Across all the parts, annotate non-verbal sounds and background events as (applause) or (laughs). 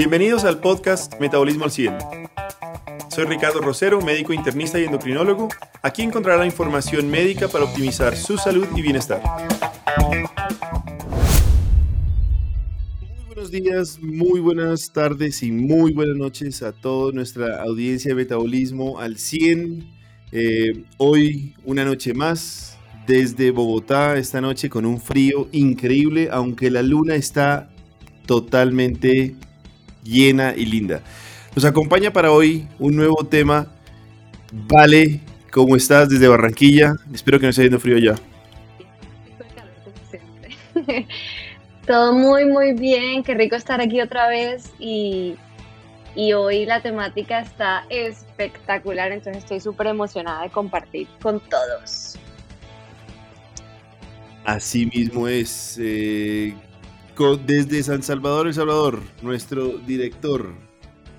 Bienvenidos al podcast Metabolismo al 100. Soy Ricardo Rosero, médico internista y endocrinólogo. Aquí encontrará información médica para optimizar su salud y bienestar. Muy buenos días, muy buenas tardes y muy buenas noches a toda nuestra audiencia de Metabolismo al 100. Eh, hoy una noche más desde Bogotá, esta noche con un frío increíble, aunque la luna está totalmente llena y linda. Nos acompaña para hoy un nuevo tema. Vale, ¿cómo estás desde Barranquilla? Espero que no esté haciendo frío ya. (laughs) Todo muy, muy bien. Qué rico estar aquí otra vez y, y hoy la temática está espectacular, entonces estoy súper emocionada de compartir con todos. Así mismo es. Eh, desde San Salvador, El Salvador, nuestro director,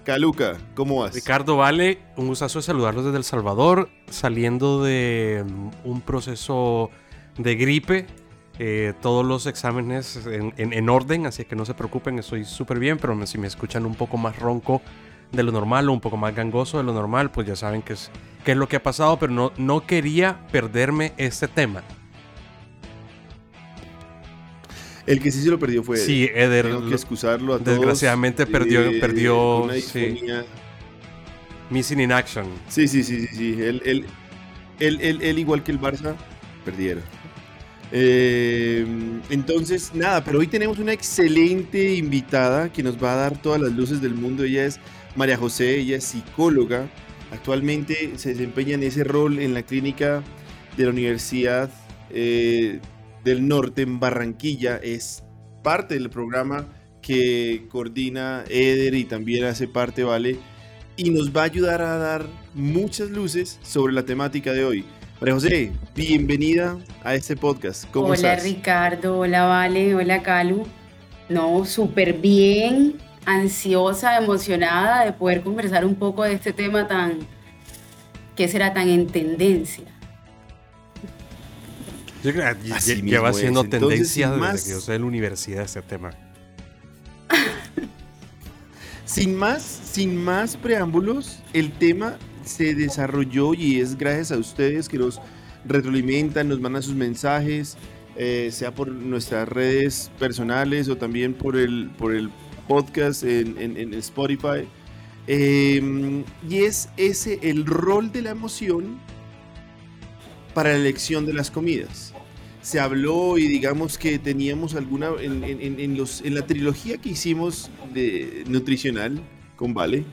Caluca, ¿cómo vas? Ricardo Vale, un gustazo de saludarlos desde El Salvador, saliendo de mm, un proceso de gripe, eh, todos los exámenes en, orden, así que no se preocupen, estoy súper bien, pero si me escuchan un poco más ronco de lo normal o un poco más gangoso de lo normal, pues ya saben qué es, qué es lo que ha pasado, pero no, no quería perderme este tema. El que sí se lo perdió fue Sí, Eder. Tengo que excusarlo a todos. Desgraciadamente perdió, perdió Missing in Action. Sí, sí, sí, sí, sí. Él, él, igual que el Barça, perdieron. Eh, entonces, nada, pero hoy tenemos una excelente invitada que nos va a dar todas las luces del mundo. Ella es María José, ella es psicóloga. Actualmente se desempeña en ese rol en la clínica de la Universidad eh, del Norte en Barranquilla. Es parte del programa que coordina Eder y también hace parte Vale. Y nos va a ayudar a dar muchas luces sobre la temática de hoy. María José, bienvenida a este podcast. ¿Cómo hola Ricardo, hola Vale, hola Calu. No, súper bien, ansiosa, emocionada de poder conversar un poco de este tema tan, que será tan en tendencia. Yo creo que lleva siendo tendencia desde que yo soy de la universidad este tema. (laughs) sin más, sin más preámbulos, el tema se desarrolló y es gracias a ustedes que nos retroalimentan, nos mandan sus mensajes, eh, sea por nuestras redes personales o también por el, por el podcast en, Spotify. Em, y es ese el rol de la emoción para la elección de las comidas se habló y digamos que teníamos alguna en, los, en la trilogía que hicimos de nutricional con Vale,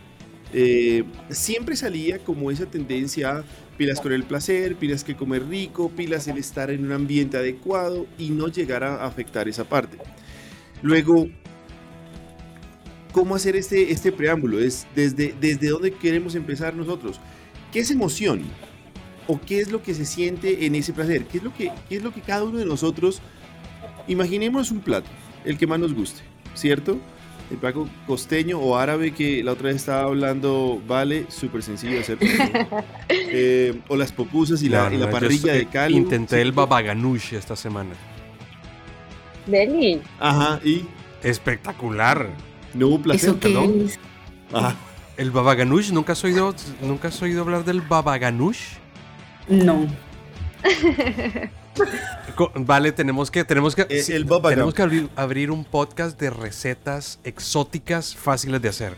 eh, siempre salía como esa tendencia pilas con el placer, pilas que comer rico, pilas el estar en un ambiente adecuado y no llegar a afectar esa parte. Luego, ¿cómo hacer este, este preámbulo? Es desde, desde dónde queremos empezar nosotros. ¿Qué es emoción? O qué es lo que se siente en ese placer, qué es lo que, es lo que cada uno de nosotros, imaginemos un plato, el que más nos guste, ¿cierto? El plato costeño o árabe que la otra vez estaba hablando, vale, súper sencillo de hacer. (laughs) Eh, o las popusas y la, parrilla de cal. Intenté el babaganush esta semana. Deli. Ajá, y. Espectacular. No hubo placer, ¿Eso Ajá. El babaganush, ¿nunca has oído, nunca has oído hablar del babaganush? No. (laughs) Vale, tenemos que, tenemos que, eh, el tenemos que abrir, un podcast de recetas exóticas fáciles de hacer.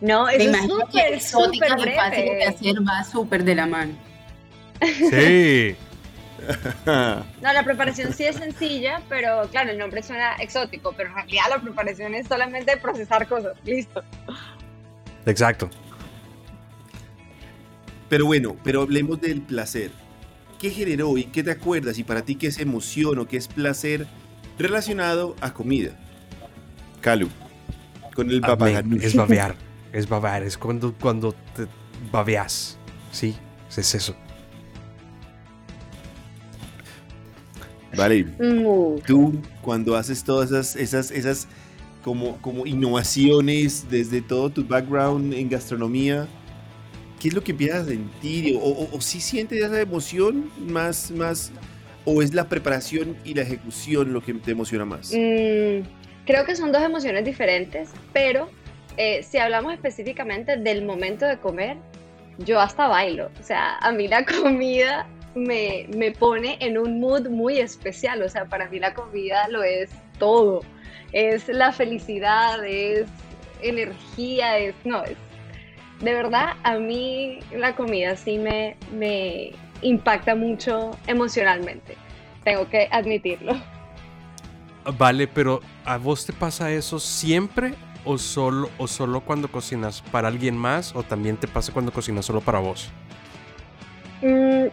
No, eso es súper, súper fácil de hacer, va súper de la mano. Sí. (laughs) no, la preparación sí es sencilla, pero claro, el nombre suena exótico, pero en realidad la preparación es solamente procesar cosas. Listo. Exacto. Pero bueno, pero hablemos del placer. ¿Qué generó y qué te acuerdas y para ti qué es emoción o qué es placer relacionado a comida? Calu, con el babaganush. Es babear, (laughs) es babear, es cuando, cuando te babeas. Sí, es eso. Vale, tú cuando haces todas esas, esas, esas como, como innovaciones desde todo tu background en gastronomía, ¿qué es lo que empiezas a sentir? ¿O, si sientes esa emoción más, más, o es la preparación y la ejecución lo que te emociona más? Mm, creo que son dos emociones diferentes, pero eh, si hablamos específicamente del momento de comer, yo hasta bailo. O sea, a mí la (laughs) comida me, me, pone en un mood muy especial. O sea, para mí la comida lo es todo. Es la felicidad, es energía, es. No, es. De verdad, a mí la comida sí me, me impacta mucho emocionalmente. Tengo que admitirlo. Vale, pero ¿a vos te pasa eso siempre o solo, o solo cuando cocinas para alguien más o también te pasa cuando cocinas solo para vos? Mm,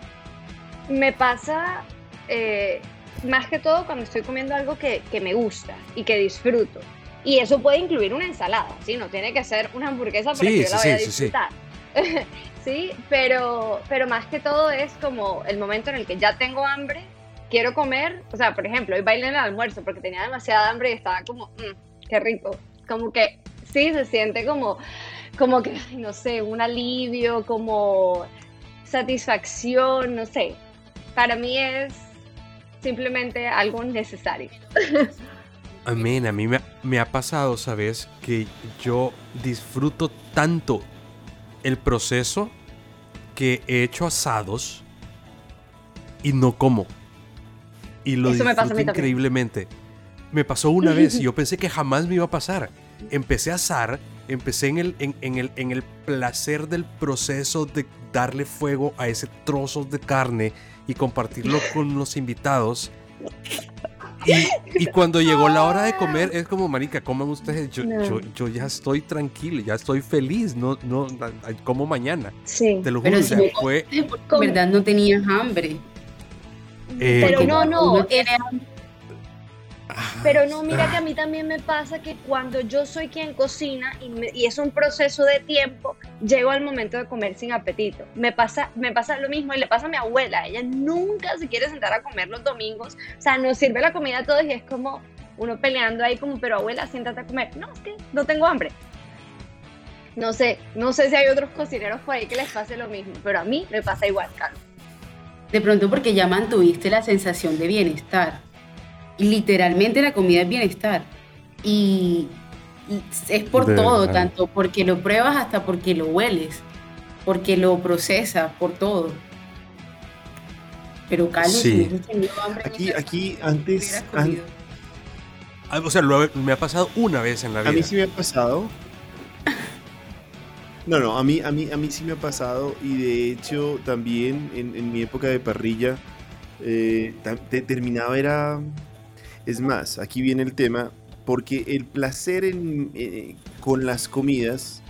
me pasa eh, más que todo cuando estoy comiendo algo que, que, me gusta y que disfruto. Y eso puede incluir una ensalada, ¿sí? No tiene que ser una hamburguesa para que yo la vaya a disfrutar. Sí, (laughs) sí, pero, pero más que todo es como el momento en el que ya tengo hambre, quiero comer, o sea, por ejemplo, hoy bailé en el almuerzo porque tenía demasiada hambre y estaba como, mmm, qué rico, como que sí se siente como, como que, no sé, un alivio, como satisfacción, no sé. Para mí es simplemente algo necesario. (laughs) Amén, a mí me, me, ha pasado, ¿sabes? Que yo disfruto tanto el proceso que he hecho asados y no como. Y lo Eso disfruto increíblemente. Me pasó una vez y yo pensé que jamás me iba a pasar empecé a asar, empecé en el, en, el, en el placer del proceso de darle fuego a ese trozo de carne y compartirlo con los invitados. Y, (laughs) cuando llegó la hora de comer, es como, marica, coman ustedes. Yo, yo, ya estoy tranquilo, ya estoy feliz, no, no, como mañana. Sí. Te lo juro, Pero fue... verdad no tenías hambre. Eh, Pero no, no, pero no, mira que a mí también me pasa que cuando yo soy quien cocina y, es un proceso de tiempo, llego al momento de comer sin apetito. Me pasa, me pasa lo mismo y le pasa a mi abuela. Ella nunca se quiere sentar a comer los domingos. O sea, nos sirve la comida a todos y es como uno peleando ahí como, pero abuela, siéntate a comer. No, es que no tengo hambre. No sé, no sé si hay otros cocineros por ahí que les pase lo mismo, pero a mí me pasa igual, Carlos. De pronto porque ya mantuviste la sensación de bienestar literalmente la comida es bienestar. Y, es por todo, tanto porque lo pruebas hasta porque lo hueles, porque lo procesas, por todo. Pero Carlos, sí. aquí, aquí antes... Ah, o sea, me ha pasado una vez en la vida. A mí sí me ha pasado. No, no, a mí, a mí, a mí sí me ha pasado y de hecho también en, mi época de parrilla eh, terminaba era es más, aquí viene el tema, porque el placer eh, con las comidas,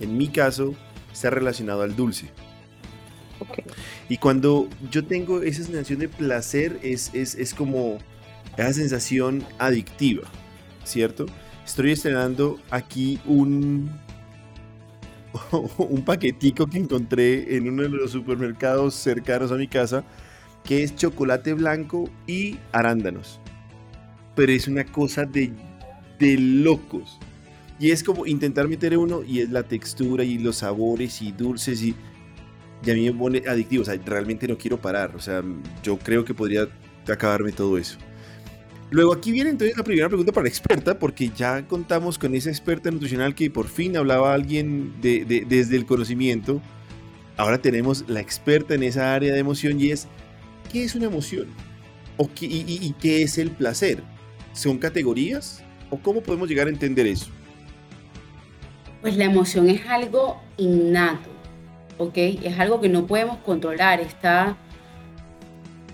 en mi caso, está relacionado al dulce. Y cuando yo tengo esa sensación de placer, es, es, como esa sensación adictiva, ¿cierto? Estoy estrenando aquí un, (laughs) un paquetico que encontré en uno de los supermercados cercanos a mi casa, que es chocolate blanco y arándanos pero es una cosa de, de locos. Y es como intentar meter uno y es la textura y los sabores y dulces y, y a mí me pone adictivo. O sea, realmente no quiero parar. O sea, yo creo que podría acabarme todo eso. Luego aquí viene entonces la primera pregunta para la experta, porque ya contamos con esa experta nutricional que por fin hablaba alguien de, desde el conocimiento. Ahora tenemos la experta en esa área de emoción y es, ¿qué es una emoción? ¿O qué, y qué es el placer? ¿Son categorías? ¿O cómo podemos llegar a entender eso? Pues la emoción es algo innato, ¿ok? Es algo que no podemos controlar, está,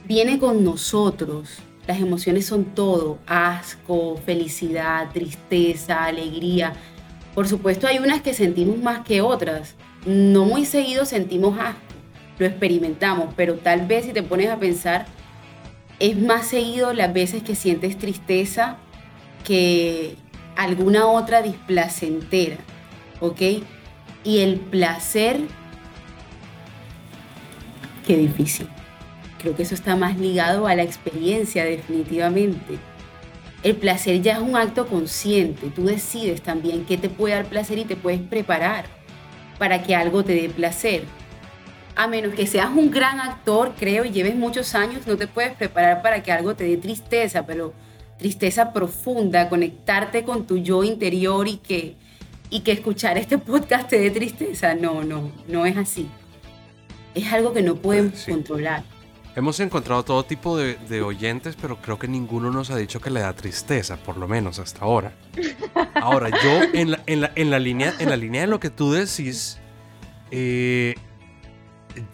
viene con nosotros. Las emociones son todo, asco, felicidad, tristeza, alegría. Por supuesto hay unas que sentimos más que otras. No muy seguido sentimos asco, lo experimentamos, pero tal vez si te pones a pensar, es más seguido las veces que sientes tristeza que alguna otra displacentera, ¿ok? Y el placer, qué difícil. Creo que eso está más ligado a la experiencia definitivamente. El placer ya es un acto consciente, tú decides también qué te puede dar placer y te puedes preparar para que algo te dé placer a menos que seas un gran actor, creo, y lleves muchos años, no te puedes preparar para que algo te dé tristeza, pero tristeza profunda, conectarte con tu yo interior y que, y que escuchar este podcast te dé tristeza. No, no, no es así. Es algo que no podemos controlar. Hemos encontrado todo tipo de, oyentes, pero creo que ninguno nos ha dicho que le da tristeza, por lo menos hasta ahora. Ahora, yo en la, en la, en la línea, en la línea de lo que tú decís, eh,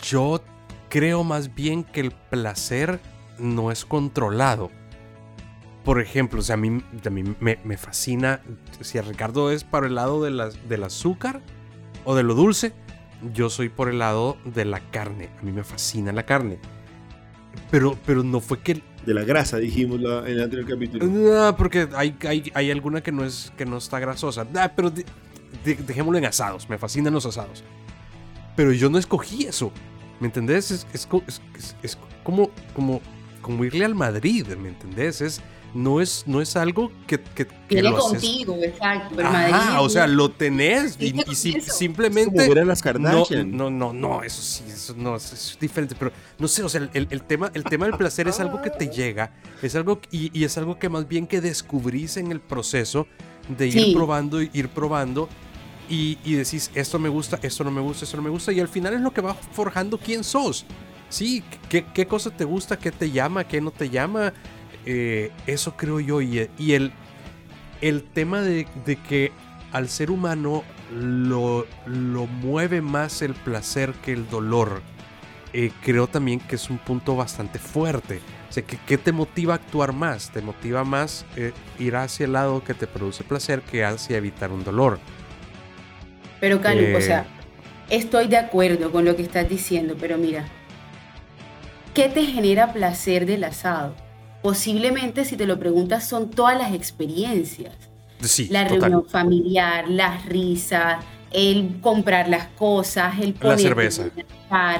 yo creo más bien que el placer no es controlado. Por ejemplo, o sea, a mí, a mí me, fascina, si Ricardo es para el lado de del azúcar o de lo dulce, yo soy por el lado de la carne. A mí me fascina la carne. Pero, pero no fue que... De la grasa, dijimos en el anterior capítulo. No, porque hay, hay, alguna que no, es, que no está grasosa. Ah, pero dejémoslo en asados. Me fascinan los asados. Pero yo no escogí eso. ¿Me entendés? Es, es, es como, como, como irle al Madrid, ¿me entendés? Es no es, no es algo que, que, Viene contigo, exacto. Ah, o sea, lo tenés y, simplemente. Es las Kardashian. No, no, no, eso sí, eso no, es diferente. Pero no sé, o sea, el, el, tema, el tema del placer es algo que te llega, es algo y, y es algo que más bien que descubrís en el proceso de ir probando probando, ir probando. Y, y, decís, esto me gusta, esto no me gusta, esto no me gusta. Y al final es lo que va forjando quién sos. Sí, qué, qué cosa te gusta, qué te llama, qué no te llama. Eh, eso creo yo. Y, el, el tema de, que al ser humano lo, lo, mueve más el placer que el dolor, eh, creo también que es un punto bastante fuerte. O sea, ¿qué, te motiva a actuar más? Te motiva más eh, ir hacia el lado que te produce placer que hacia evitar un dolor. Pero, Calu, o sea, estoy de acuerdo con lo que estás diciendo, pero mira, ¿qué te genera placer del asado? posiblemente si te lo preguntas son todas las experiencias. la reunión familiar, las risas, el comprar las cosas, el poner... La cerveza.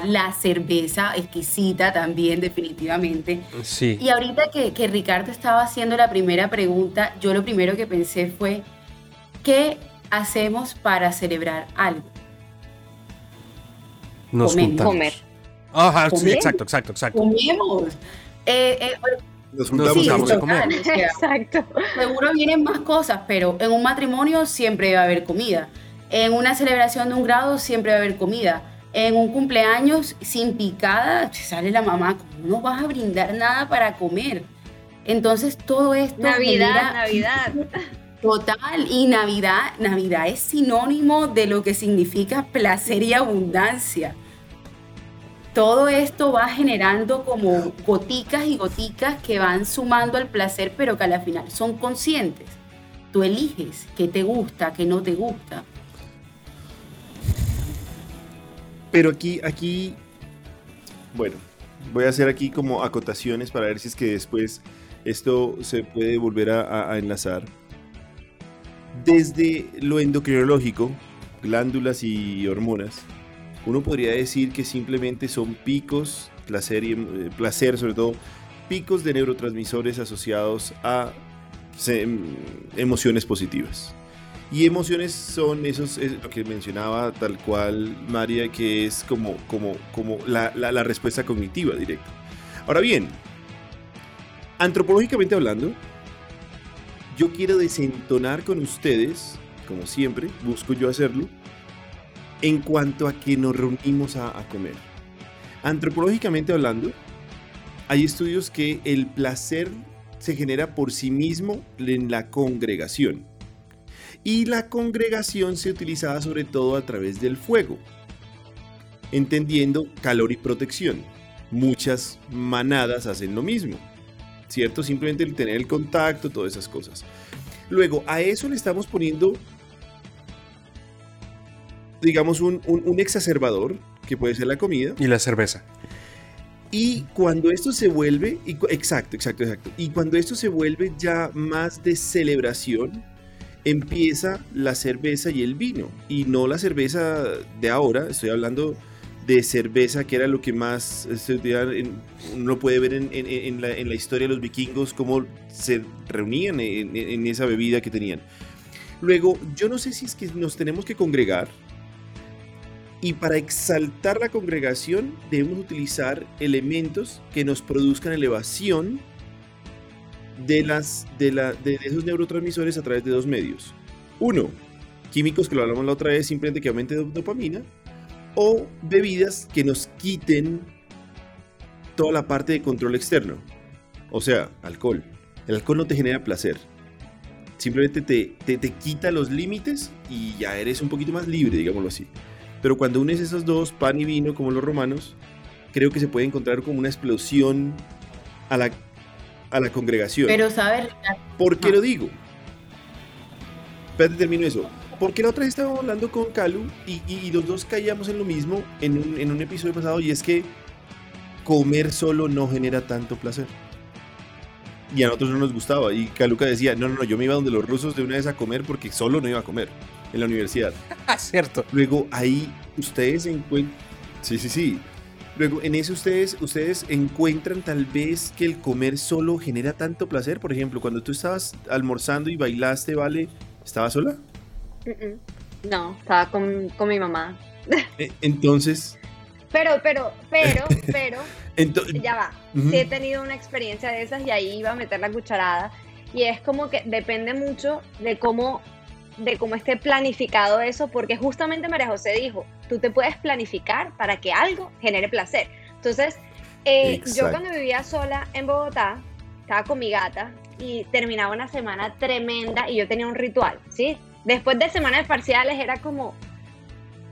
La cerveza exquisita también, definitivamente. Sí. Y ahorita que, que Ricardo estaba haciendo la primera pregunta, yo lo primero que pensé fue, ¿qué hacemos para celebrar algo? Nos Comemos. Comer. Ajá, sí, exacto, exacto, exacto. Comemos. Eh, eh, nos juntamos a comer. Exacto. Seguro vienen más cosas, pero en un matrimonio siempre va a haber comida. En una celebración de un grado siempre va a haber comida. En un cumpleaños sin picada, sale la mamá, no vas a brindar nada para comer? Entonces todo esto... Navidad, Navidad. (laughs) Total, y Navidad, Navidad es sinónimo de lo que significa placer y abundancia todo esto va generando como goticas y goticas que van sumando al placer, pero que a la final son conscientes. Tú eliges qué te gusta, qué no te gusta. Pero aquí, aquí, bueno, voy a hacer aquí como acotaciones para ver si es que después esto se puede volver a, a enlazar. Desde lo endocrinológico, glándulas y hormonas, uno podría decir que simplemente son picos, placer, y, eh, placer sobre todo, picos de neurotransmisores asociados a em, emociones positivas. Y emociones son esos, lo que mencionaba tal cual María, que es como, como, como la, la respuesta cognitiva directa. Ahora bien, antropológicamente hablando, yo quiero desentonar con ustedes, como siempre, busco yo hacerlo, en cuanto a que nos reunimos a, comer. Antropológicamente hablando, hay estudios que el placer se genera por sí mismo en la congregación. Y la congregación se utilizaba sobre todo a través del fuego, entendiendo calor y protección. Muchas manadas hacen lo mismo, ¿cierto? Simplemente el tener el contacto, todas esas cosas. Luego, a eso le estamos poniendo digamos, un, exacerbador, que puede ser la comida. Y la cerveza. Y cuando esto se vuelve, exacto, exacto, exacto. Y cuando esto se vuelve ya más de celebración, empieza la cerveza y el vino. Y no la cerveza de ahora, estoy hablando de cerveza, que era lo que más uno puede ver en, la, historia de los vikingos, cómo se reunían en esa bebida que tenían. Luego, yo no sé si es que nos tenemos que congregar y para exaltar la congregación debemos utilizar elementos que nos produzcan elevación de, las, de, la, de esos neurotransmisores a través de dos medios. Uno, químicos que lo hablamos la otra vez, simplemente que aumente dopamina, o bebidas que nos quiten toda la parte de control externo. O sea, alcohol. El alcohol no te genera placer. Simplemente te, te, te quita los límites y ya eres un poquito más libre, digámoslo así. Pero cuando unes esos dos, pan y vino, como los romanos, creo que se puede encontrar como una explosión a la, a la congregación. Pero, ¿sabes? ¿Por qué lo digo? Espérate, termino eso. Porque la otra vez estábamos hablando con Calu y, y, los dos caíamos en lo mismo en un, en un episodio pasado y es que comer solo no genera tanto placer. Y a nosotros no nos gustaba. Y Caluca decía, no, no, no, yo me iba donde los rusos de una vez a comer porque solo no iba a comer en la universidad. (laughs) Cierto. Luego ahí ustedes encuentran... Sí, sí, sí. Luego en eso ustedes, ustedes encuentran tal vez que el comer solo genera tanto placer. Por ejemplo, cuando tú estabas almorzando y bailaste, ¿vale? ¿Estabas sola? No, estaba con, con mi mamá. (laughs) Eh, Entonces, Pero, pero, pero, (laughs) pero, ento- ya va. Ujú. Sí he tenido una experiencia de esas y ahí iba a meter la cucharada. Y es como que depende mucho de cómo, de cómo esté planificado eso, porque justamente María José dijo, tú te puedes planificar para que algo genere placer. Entonces, eh, yo cuando vivía sola en Bogotá, estaba con mi gata y terminaba una semana tremenda y yo tenía un ritual, ¿sí? Después de semanas parciales era como,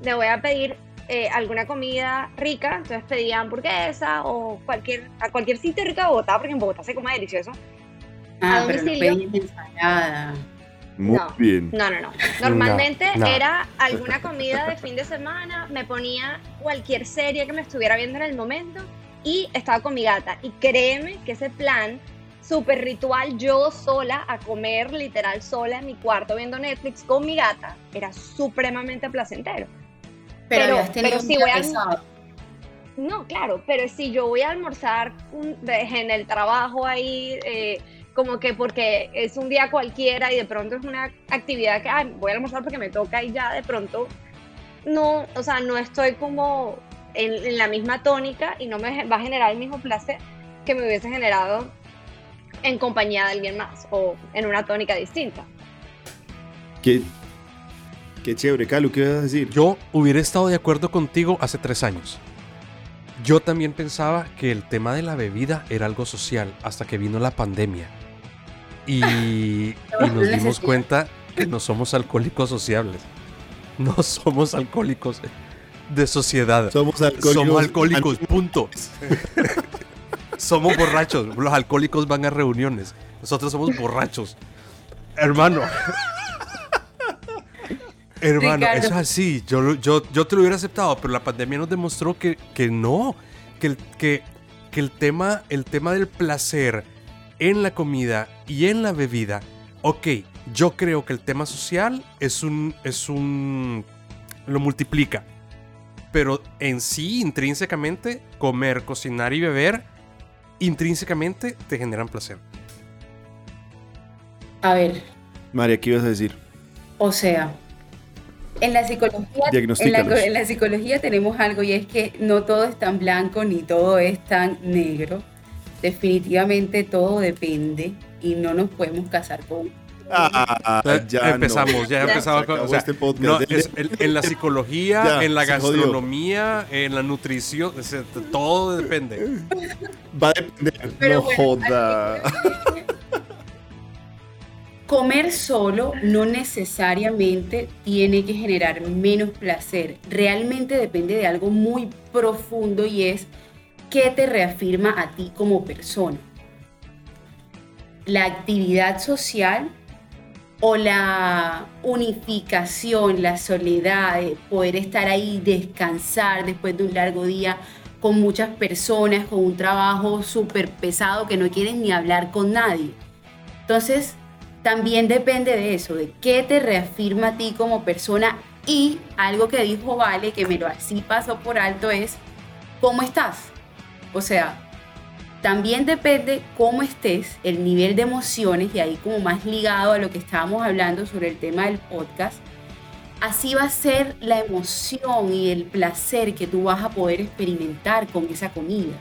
le voy a pedir eh, alguna comida rica, entonces pedía hamburguesa o cualquier, a cualquier sitio rico de Bogotá, porque en Bogotá se come delicioso. Ah, a pero no domicilio. pedís ensalada. muy No. bien. No, no, no. Normalmente no. era alguna comida de fin de semana, me ponía cualquier serie que me estuviera viendo en el momento y estaba con mi gata. Y créeme que ese plan súper ritual, yo sola a comer literal sola en mi cuarto viendo Netflix con mi gata, era supremamente placentero. Pero, si voy a-. No, claro, pero si yo voy a almorzar un- de- en el trabajo ahí, eh, como que porque es un día cualquiera y de pronto es una actividad que ay, voy a almorzar porque me toca y ya de pronto no, o sea, no estoy como en, en la misma tónica y no me va a generar el mismo placer que me hubiese generado en compañía de alguien más o en una tónica distinta. Qué, qué chévere, Calu, ¿qué vas a decir? Yo hubiera estado de acuerdo contigo hace tres años. Yo también pensaba que el tema de la bebida era algo social hasta que vino la pandemia. Y, (laughs) y nos dimos cuenta que no somos alcohólicos sociables. No somos alcohólicos de sociedad. Somos alcohólicos. Somos alcohólicos, punto. (laughs) somos borrachos. Los alcohólicos van a reuniones. Nosotros somos borrachos. Hermano. Hermano, Ricardo. eso es así. Yo, yo, yo te lo hubiera aceptado, pero la pandemia nos demostró que, que no. Que el, que, que el, tema, el tema del placer en la comida y en la bebida. Ok, yo creo que el tema social es un. es un. lo multiplica. Pero en sí, intrínsecamente, comer, cocinar y beber, intrínsecamente te generan placer. A ver, María, ¿qué ibas a decir? o sea, en la psicología, en la, Diagnostícanos. en la psicología tenemos algo y es que no todo es tan blanco ni todo es tan negro. Definitivamente todo depende y no nos podemos casar con Ah, ya empezamos, no. ya empezamos con- o sea, este podcast. no, es- en, en la psicología, Ya, en la jodió. gastronomía, en la nutrición, todo depende. Va a depender. Pero no bueno, joda. Comer solo no necesariamente tiene que generar menos placer. Realmente depende de algo muy profundo y es qué te reafirma a ti como persona. La actividad social o la unificación, la soledad, de poder estar ahí, descansar después de un largo día con muchas personas, con un trabajo súper pesado que no quieres ni hablar con nadie. Entonces, también depende de eso, de qué te reafirma a ti como persona y algo que dijo Vale, que me lo así pasó por alto, es cómo estás. O sea, también depende cómo estés, el nivel de emociones, y ahí como más ligado a lo que estábamos hablando sobre el tema del podcast, así va a ser la emoción y el placer que tú vas a poder experimentar con esa comida.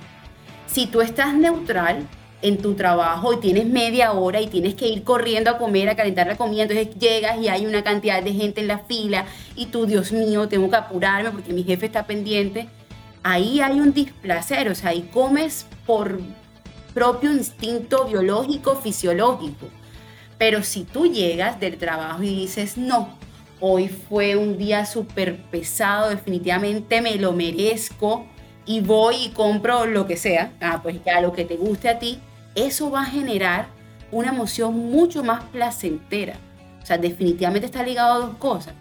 Si tú estás neutral, en tu trabajo y tienes media hora y tienes que ir corriendo a comer, a calentar la comida, entonces llegas y hay una cantidad de gente en la fila y tú, Dios mío, tengo que apurarme porque mi jefe está pendiente. Ahí hay un displacer, o sea, ahí comes por propio instinto biológico, fisiológico. Pero si tú llegas del trabajo y dices, no, hoy fue un día súper pesado, definitivamente me lo merezco y voy y compro lo que sea, ah, pues ya lo que te guste a ti, eso va a generar una emoción mucho más placentera. O sea, definitivamente está ligado a dos cosas.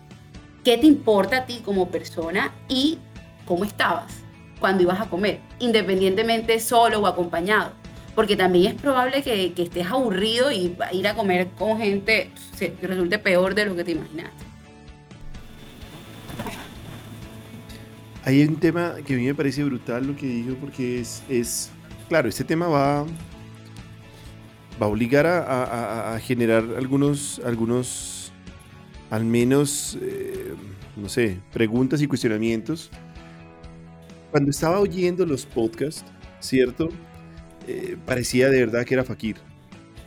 ¿Qué te importa a ti como persona y cómo estabas cuando ibas a comer, independientemente solo o acompañado? Porque también es probable que, estés aburrido y ir a comer con gente se, resulte peor de lo que te imaginaste. Hay un tema que a mí me parece brutal lo que dijo porque es, es claro, este tema va va a obligar a, generar algunos, algunos, al menos, eh, no sé, preguntas y cuestionamientos. Cuando estaba oyendo los podcasts, ¿cierto? Eh, parecía de verdad que era Fakir.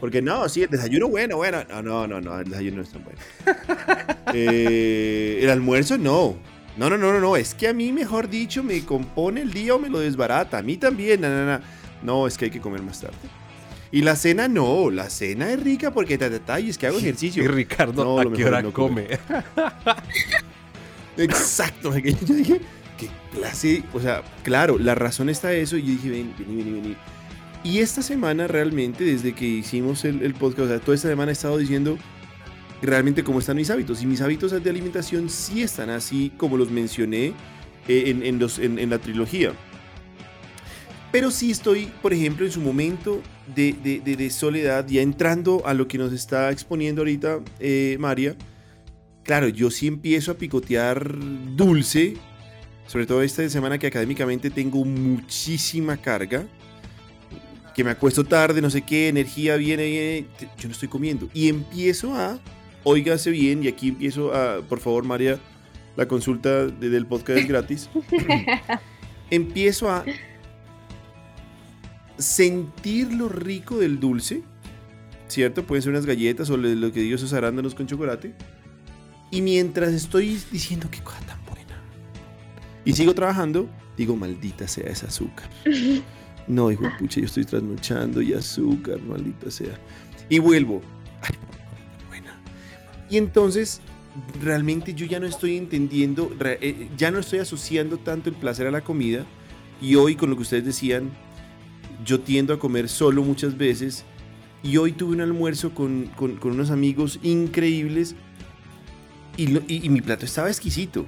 Porque no, sí, el desayuno bueno, bueno. No, no, no, no el desayuno no es tan bueno. (laughs) Eh, el almuerzo no. No, no, no, no, no. Es que a mí, mejor dicho, me compone el día o me lo desbarata. A mí también. No, no, no. no es que hay que comer más tarde. Y la cena no, la cena es rica porque te y es que hago ejercicio. Y Ricardo, ¿a qué hora come? (laughs) Exacto. Yo dije, qué clase. O sea, claro, la razón está eso. Y dije, ven, vení, vení, vení. Y esta semana realmente, desde que hicimos el, podcast, o toda esta semana he estado diciendo realmente cómo están mis hábitos. Y mis hábitos de alimentación sí están así como los mencioné eh, en, en la trilogía. Pero sí estoy, por ejemplo, en su momento de, soledad, ya entrando a lo que nos está exponiendo ahorita eh, María. Claro, yo sí empiezo a picotear dulce, sobre todo esta semana que académicamente tengo muchísima carga, que me acuesto tarde, no sé qué, energía viene, viene, yo no estoy comiendo. Y empiezo a, óigase bien, y aquí empiezo a, por favor María, la consulta del podcast es gratis. (laughs) empiezo a sentir lo rico del dulce, ¿cierto? Pueden ser unas galletas o lo que digo, esos arándanos con chocolate. Y mientras estoy diciendo cosa buena, y sigo trabajando, digo, maldita sea ese azúcar. (laughs) No, hijo de pucha, yo estoy trasnochando y azúcar, maldita sea. Y vuelvo, ay, buena. Y entonces, realmente yo ya no estoy entendiendo, eh, ya no estoy asociando tanto el placer a la comida. Y hoy, con lo que ustedes decían, yo tiendo a comer solo muchas veces y hoy tuve un almuerzo con, unos amigos increíbles y, mi plato estaba exquisito.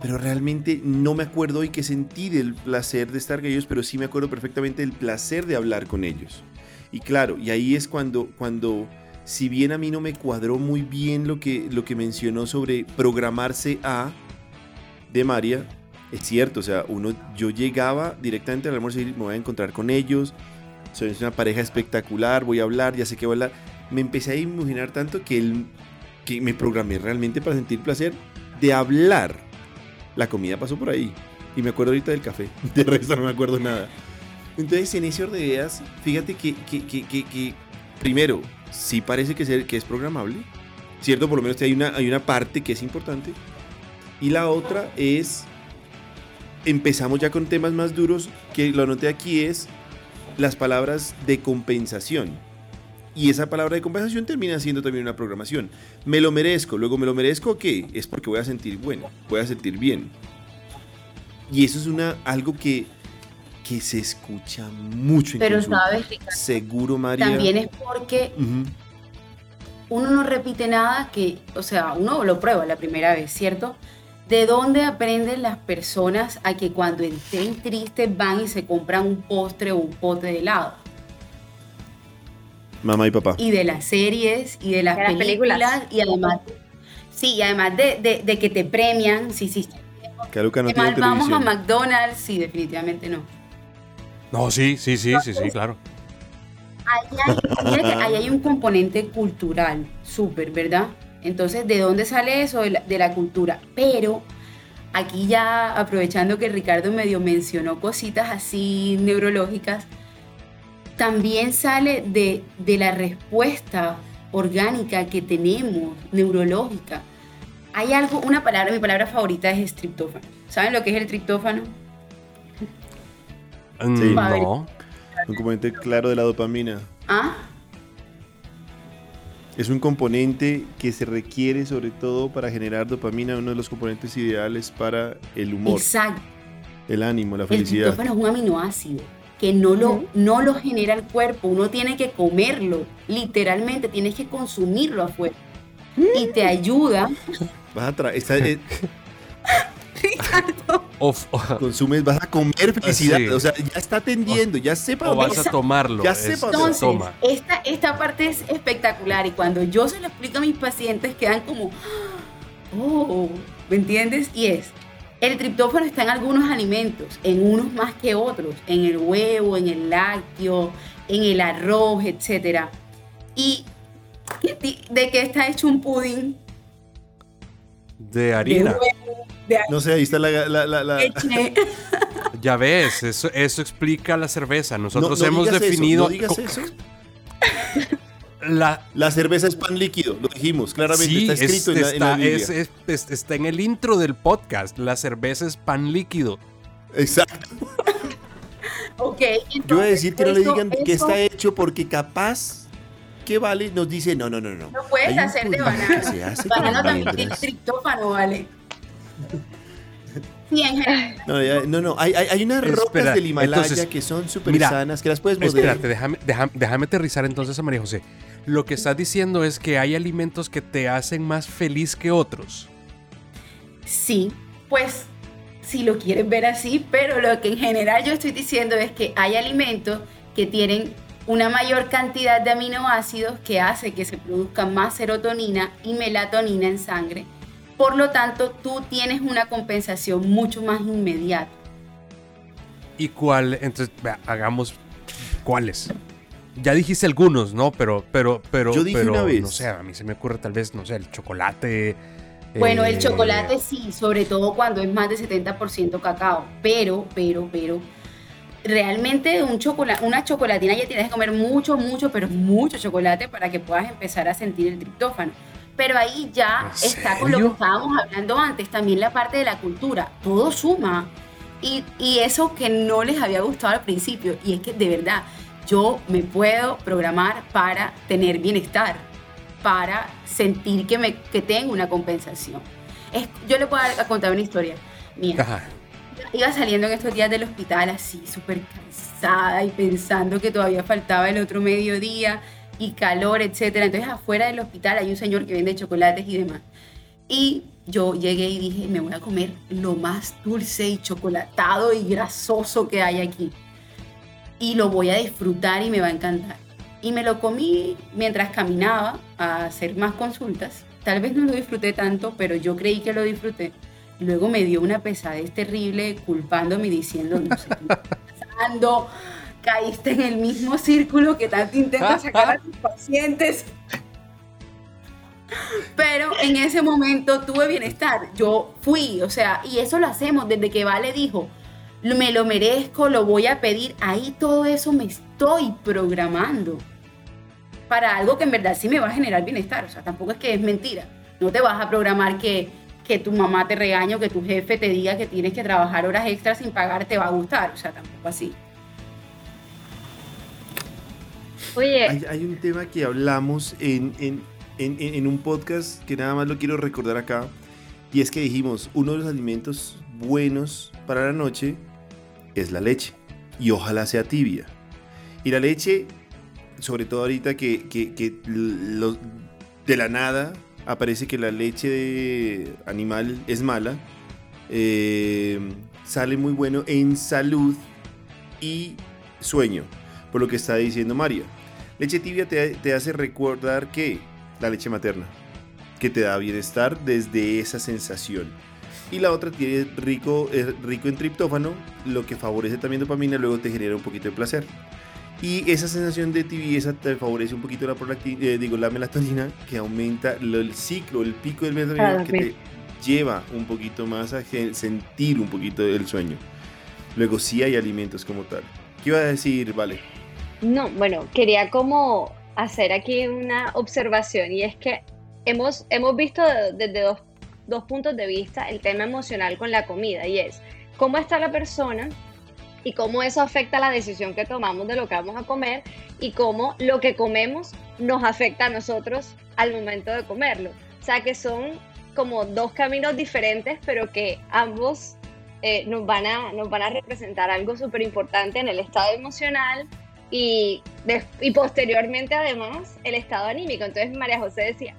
Pero realmente no me acuerdo hoy que sentí del placer de estar con ellos, pero sí me acuerdo perfectamente del placer de hablar con ellos. Y claro, y ahí es cuando, cuando si bien a mí no me cuadró muy bien lo que, lo que mencionó sobre programarse a de María, es cierto, o sea, uno, yo llegaba directamente al almuerzo y me voy a encontrar con ellos, soy una pareja espectacular, voy a hablar, ya sé que voy hablar. Me empecé a imaginar tanto que, el, que me programé realmente para sentir placer de hablar. La comida pasó por ahí. Y me acuerdo ahorita del café. (laughs) De resto no me acuerdo nada. Entonces, en ese orden de ideas, fíjate que, que, que, que, primero, sí parece que, que es programable. Cierto, por lo menos hay una, hay una parte que es importante. Y la otra es empezamos ya con temas más duros, que lo anoté aquí es las palabras de compensación. Y esa palabra de compensación termina siendo también una programación. Me lo merezco, luego me lo merezco, ¿qué? Es porque voy a sentir bueno, voy a sentir bien. Y eso es una, algo que, que se escucha mucho en Pero sabes, Seguro, María. También es porque uno no repite nada que, o sea, uno lo prueba la primera vez, ¿cierto? ¿De dónde aprenden las personas a que cuando estén tristes van y se compran un postre o un pote de helado? Mamá y papá. Y de las series y de las, películas, Y además, sí, y además de, de, que te premian, sí, sí. Que no tiene vamos a McDonald's, sí, definitivamente no. No, sí, sí, sí, sí, sí, claro. Ahí hay, ahí hay un componente cultural, súper, ¿verdad? Entonces, ¿de dónde sale eso? De la, cultura. Pero aquí ya aprovechando que Ricardo medio mencionó cositas así neurológicas, también sale de, de la respuesta orgánica que tenemos, neurológica. Hay algo, una palabra, mi palabra favorita es triptófano. ¿Saben lo que es el triptófano? Mm, Sí. No. Un componente claro de la dopamina. ¿Ah? Es un componente que se requiere sobre todo para generar dopamina, uno de los componentes ideales para el humor, Exacto. el ánimo, la El felicidad. triptófano es un aminoácido que no lo, no lo genera el cuerpo, uno tiene que comerlo, literalmente tienes que consumirlo afuera. Y te ayuda, Vas a tra- está- eh, (laughs) Ricardo, Of- o, consumes, vas a comer felicidad, Sí. o sea, ya está atendiendo, ya sepa o vas a tomarlo. Ya sepa Entonces, toma. esta, esta parte es espectacular y cuando yo se lo explico a mis pacientes quedan como, (gasps) oh, ¿me entiendes? Y es, el triptófano está en algunos alimentos, en unos más que otros, en el huevo, en el lácteo, en el arroz, etc. ¿Y de qué está hecho un pudín? De De harina. huevo, de No sé, ahí está la... la- la- la- leche. (laughs) Ya ves, eso, eso explica la cerveza. No- Nosotros no hemos eso, definido no digas co- eso. La La cerveza es pan líquido, lo dijimos, claramente Sí, está escrito es- en, la, en la está, Biblia. es- es- es- está en el intro del podcast. La cerveza es pan líquido. Exacto. (laughs) ok, Yo voy a decir que no le eso- digan que eso está hecho porque capaz que vale nos dice no, no, no, no. Lo puedes Hay hacer de que con Banano también tiene triptófano, ¿vale? (laughs) Sí, en general. No, ya- no, no, hay, hay, hay unas Espera, rocas del Himalaya entonces, que son súper sanas, que las puedes morder. Espérate, déjame, déjame, déjame aterrizar entonces a María José. Lo que estás diciendo es que hay alimentos que te hacen más feliz que otros. Sí, pues si lo quieres ver así, pero lo que en general yo estoy diciendo es que hay alimentos que tienen una mayor cantidad de aminoácidos que hace que se produzca más serotonina y melatonina en sangre. Por lo tanto, tú tienes una compensación mucho más inmediata. ¿Y cuál? Entonces, vea, hagamos cuáles. Ya dijiste algunos, ¿no? Pero, pero, pero, Yo dije pero, una vez. no sé, a mí se me ocurre tal vez, no sé, el chocolate. Bueno, eh, el chocolate sí, sobre todo cuando es más de 70% cacao, pero, pero, pero, realmente un chocolate, una chocolatina ya tienes que comer mucho, mucho, pero mucho chocolate para que puedas empezar a sentir el triptófano. Pero ahí ya ¿En está con lo que serio? estábamos hablando antes, también la parte de la cultura, todo suma. Y, y eso que no les había gustado al principio, y es que de verdad, yo me puedo programar para tener bienestar, para sentir que, me, que tengo una compensación. Es, yo le puedo dar- contar una historia mía. Ajá. Iba saliendo en estos días del hospital así, súper cansada y pensando que todavía faltaba el otro mediodía y calor, etcétera. Entonces afuera del hospital hay un señor que vende chocolates y demás. Y yo llegué y dije, me voy a comer lo más dulce y chocolatado y grasoso que hay aquí. Y lo voy a disfrutar y me va a encantar. Y me lo comí mientras caminaba a hacer más consultas. Tal vez no lo disfruté tanto, pero yo creí que lo disfruté. Luego me dio una pesadez terrible culpándome y diciendo, no sé, ¿qué pasando? Caíste en el mismo círculo que tanto intentas (laughs) sacar a tus pacientes. Pero en ese momento tuve bienestar. Yo fui, o sea, y eso lo hacemos desde que Vale dijo, me lo merezco, lo voy a pedir. Ahí todo eso me estoy programando para algo que en verdad sí me va a generar bienestar. O sea, tampoco es que es mentira. No te vas a programar que, que tu mamá te regañe o que tu jefe te diga que tienes que trabajar horas extras sin pagar, te va a gustar. O sea, tampoco así. Hay, un tema que hablamos en, en, en, un podcast que nada más lo quiero recordar acá. Y es que dijimos, uno de los alimentos buenos para la noche es la leche. Y ojalá sea tibia. Y la leche, sobre todo ahorita que, que- de la nada aparece que la leche de animal es mala, eh, sale muy bueno en salud y sueño, por lo que está diciendo María. Leche tibia te, te hace recordar que la leche materna, que te da bienestar desde esa sensación. Y la otra tiene rico, es rico en triptófano, lo que favorece también dopamina, luego te genera un poquito de placer. Y esa sensación de tibieza te favorece un poquito la, eh, digo, la melatonina, que aumenta lo- el ciclo, el pico del melatonina, que te lleva un poquito más a sentir un poquito el sueño. Luego sí hay alimentos como tal. ¿Qué iba a decir, Vale? No, bueno, quería como hacer aquí una observación y es que hemos, hemos visto desde dos, dos puntos de vista el tema emocional con la comida y es cómo está la persona y cómo eso afecta la decisión que tomamos de lo que vamos a comer y cómo lo que comemos nos afecta a nosotros al momento de comerlo. O sea que son como dos caminos diferentes, pero que ambos eh, nos, van a, nos van a representar algo súper importante en el estado emocional y, y posteriormente además el estado anímico. Entonces María José decía,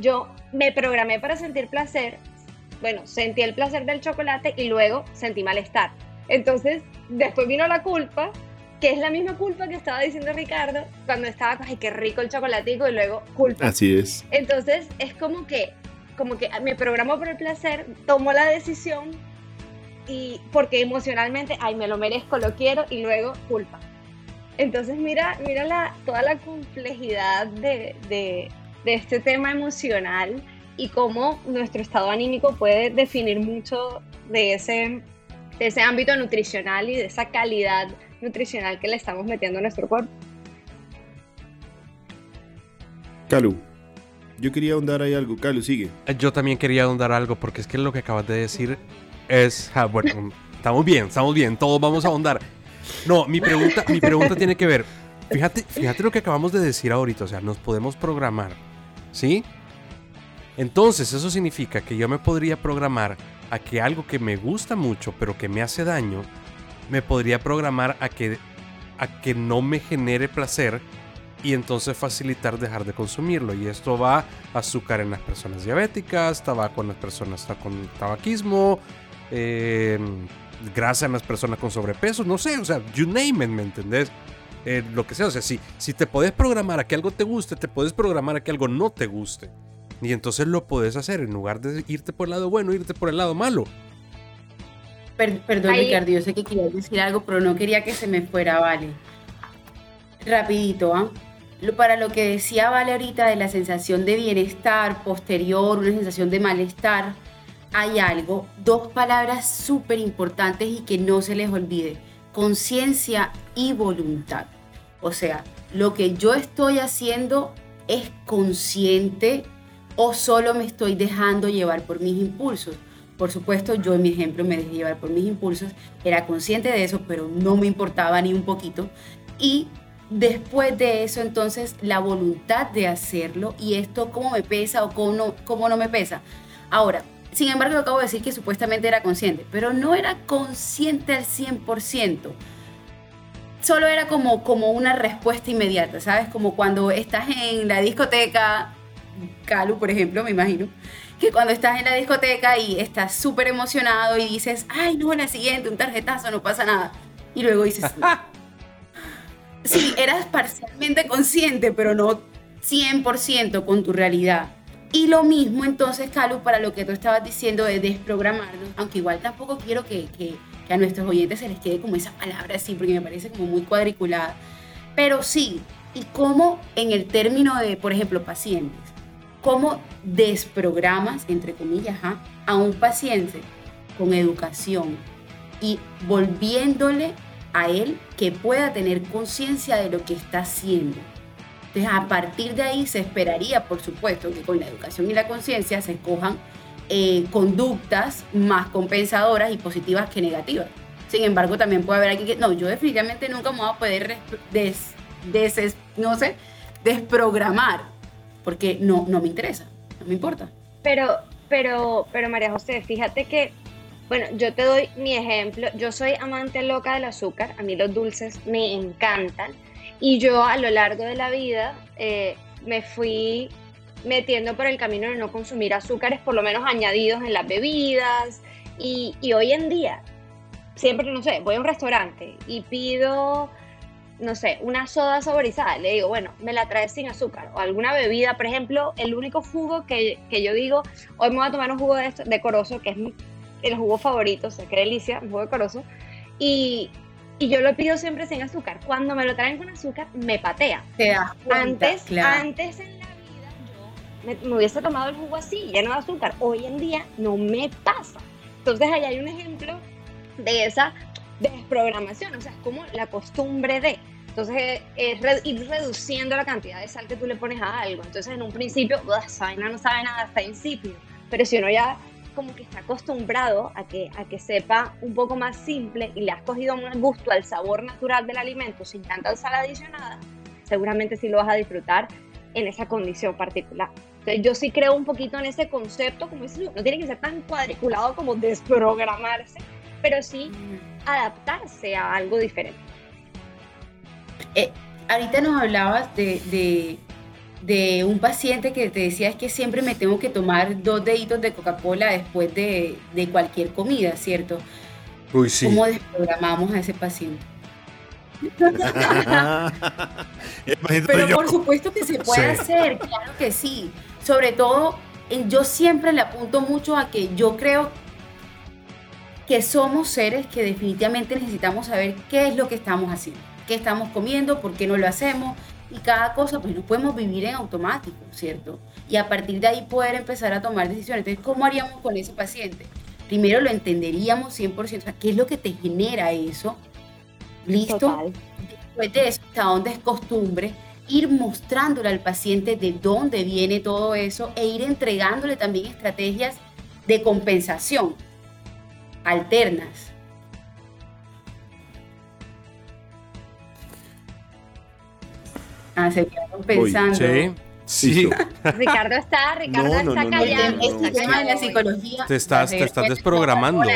yo me programé para sentir placer, bueno, sentí el placer del chocolate y luego sentí malestar. Entonces, después vino la culpa, que es la misma culpa que estaba diciendo Ricardo cuando estaba, ay, qué rico el chocolatico y luego culpa. Así es. Entonces, es como que, como que me programo por el placer, tomo la decisión y porque emocionalmente, ay, me lo merezco, lo quiero y luego culpa. Entonces, mira, mira la, toda la complejidad de, de, de este tema emocional y cómo nuestro estado anímico puede definir mucho de ese de ese ámbito nutricional y de esa calidad nutricional que le estamos metiendo a nuestro cuerpo. Calu, yo quería ahondar ahí algo. Calu, sigue. Yo también quería ahondar algo porque es que lo que acabas de decir es, ah, bueno, estamos bien, estamos bien, todos vamos a ahondar. No, mi pregunta, mi pregunta tiene que ver, fíjate, fíjate lo que acabamos de decir ahorita, o sea, nos podemos programar, ¿sí? Entonces, eso significa que yo me podría programar a que algo que me gusta mucho pero que me hace daño, me podría programar a que, a que no me genere placer y entonces facilitar dejar de consumirlo. Y esto va azúcar en las personas diabéticas, tabaco en las personas con tabaquismo, eh, grasa en las personas con sobrepeso, no sé, o sea, you name it, ¿me entendés? Eh, lo que sea, o sea, si, si te puedes programar a que algo te guste, te puedes programar a que algo no te guste. Y entonces lo puedes hacer en lugar de irte por el lado bueno, irte por el lado malo. perdón, Ricardo, yo sé que quería decir algo, pero no quería que se me fuera, vale. Rapidito, ¿ah? Para lo que decía Vale ahorita de la sensación de bienestar posterior, una sensación de malestar, hay algo, dos palabras súper importantes y que no se les olvide, conciencia y voluntad. O sea, lo que yo estoy haciendo es consciente o solo me estoy dejando llevar por mis impulsos. Por supuesto, yo en mi ejemplo me dejé llevar por mis impulsos, era consciente de eso, pero no me importaba ni un poquito. Y después de eso, entonces, la voluntad de hacerlo y esto, cómo me pesa o cómo no, cómo no me pesa. Ahora, sin embargo, acabo de decir que supuestamente era consciente, pero no era consciente al 100%. Solo era como, como una respuesta inmediata, ¿sabes? Como cuando estás en la discoteca Calu, por ejemplo, me imagino, que cuando estás en la discoteca y estás súper emocionado y dices, ay, no, la siguiente, un tarjetazo, no pasa nada. Y luego dices, (laughs) sí, eras parcialmente consciente, pero no 100% con tu realidad. Y lo mismo entonces, Calu, para lo que tú estabas diciendo de desprogramarnos, aunque igual tampoco quiero que, que, que a nuestros oyentes se les quede como esa palabra así, porque me parece como muy cuadriculada. Pero sí, y como en el término de, por ejemplo, pacientes, cómo desprogramas, entre comillas, a un paciente con educación y volviéndole a él que pueda tener conciencia de lo que está haciendo. Entonces, a partir de ahí se esperaría, por supuesto, que con la educación y la conciencia se escojan eh, conductas más compensadoras y positivas que negativas. Sin embargo, también puede haber alguien que, no, yo definitivamente nunca me voy a poder des, no sé, desprogramar porque no, no me interesa, no me importa. Pero, pero, pero María José, fíjate que, bueno, yo te doy mi ejemplo, yo soy amante loca del azúcar, a mí los dulces me encantan y yo a lo largo de la vida eh, me fui metiendo por el camino de no consumir azúcares, por lo menos añadidos en las bebidas y, y hoy en día, siempre, no sé, voy a un restaurante y pido no sé, una soda saborizada, le digo, bueno, me la traes sin azúcar. O alguna bebida, por ejemplo, el único jugo que, yo digo, hoy me voy a tomar un jugo de, esto, de corozo, que es el jugo favorito, o sea, qué delicia, un jugo de corozo. Y, yo lo pido siempre sin azúcar. Cuando me lo traen con azúcar, me patea. antes, antes en la vida yo me, hubiese tomado el jugo así, lleno de azúcar. Hoy en día no me pasa. Entonces ahí hay un ejemplo de esa desprogramación, o sea, es como la costumbre de, Entonces, es ir reduciendo la cantidad de sal que tú le pones a algo. Entonces, en un principio, esa vaina no sabe nada hasta insípido. Pero si uno ya como que está acostumbrado a que, a que sepa un poco más simple y le has cogido un gusto al sabor natural del alimento sin tanta sal adicionada, seguramente sí lo vas a disfrutar en esa condición particular. Entonces yo sí creo un poquito en ese concepto, como dices, no tiene que ser tan cuadriculado como desprogramarse, pero sí mm. adaptarse a algo diferente. Eh, ahorita nos hablabas de, de, un paciente que te decía es que siempre me tengo que tomar dos deditos de Coca-Cola después de, cualquier comida, ¿cierto? Uy, sí. ¿Cómo desprogramamos a ese paciente? (laughs) Pero por supuesto que se puede hacer, claro que sí. Sobre todo, yo siempre le apunto mucho a que yo creo que somos seres que definitivamente necesitamos saber qué es lo que estamos haciendo qué estamos comiendo, por qué no lo hacemos y cada cosa, pues no podemos vivir en automático, ¿cierto? Y a partir de ahí poder empezar a tomar decisiones. Entonces, ¿cómo haríamos con ese paciente? Primero lo entenderíamos 100%, o sea, ¿qué es lo que te genera eso? ¿Listo? Después de eso, hasta dónde es costumbre, ir mostrándole al paciente de dónde viene todo eso e ir entregándole también estrategias de compensación alternas Ah, se quedaron pensando. sí. Sí. (laughs) Ricardo está, Ricardo está callado. este tema de la psicología. Te estás, te estás desprogramando. (laughs)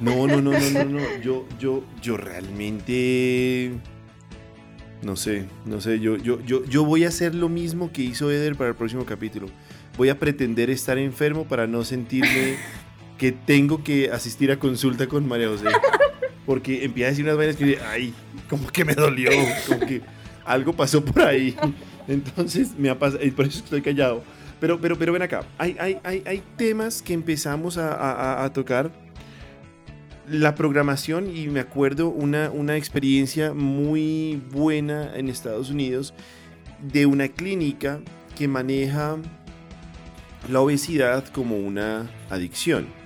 No, no, no, no, no, no. Yo, yo, yo realmente. No sé, no sé. Yo, yo, yo, yo voy a hacer lo mismo que hizo Eder para el próximo capítulo. Voy a pretender estar enfermo para no sentirme (laughs) que tengo que asistir a consulta con María José porque empieza a decir unas vainas que, ay, como que me dolió, como que algo pasó por ahí. (laughs) Entonces me ha pasado, y por eso estoy callado. Pero, pero, pero ven acá, hay, hay, hay, hay temas que empezamos a, a, a, tocar. La programación, y me acuerdo una, una experiencia muy buena en Estados Unidos de una clínica que maneja la obesidad como una adicción.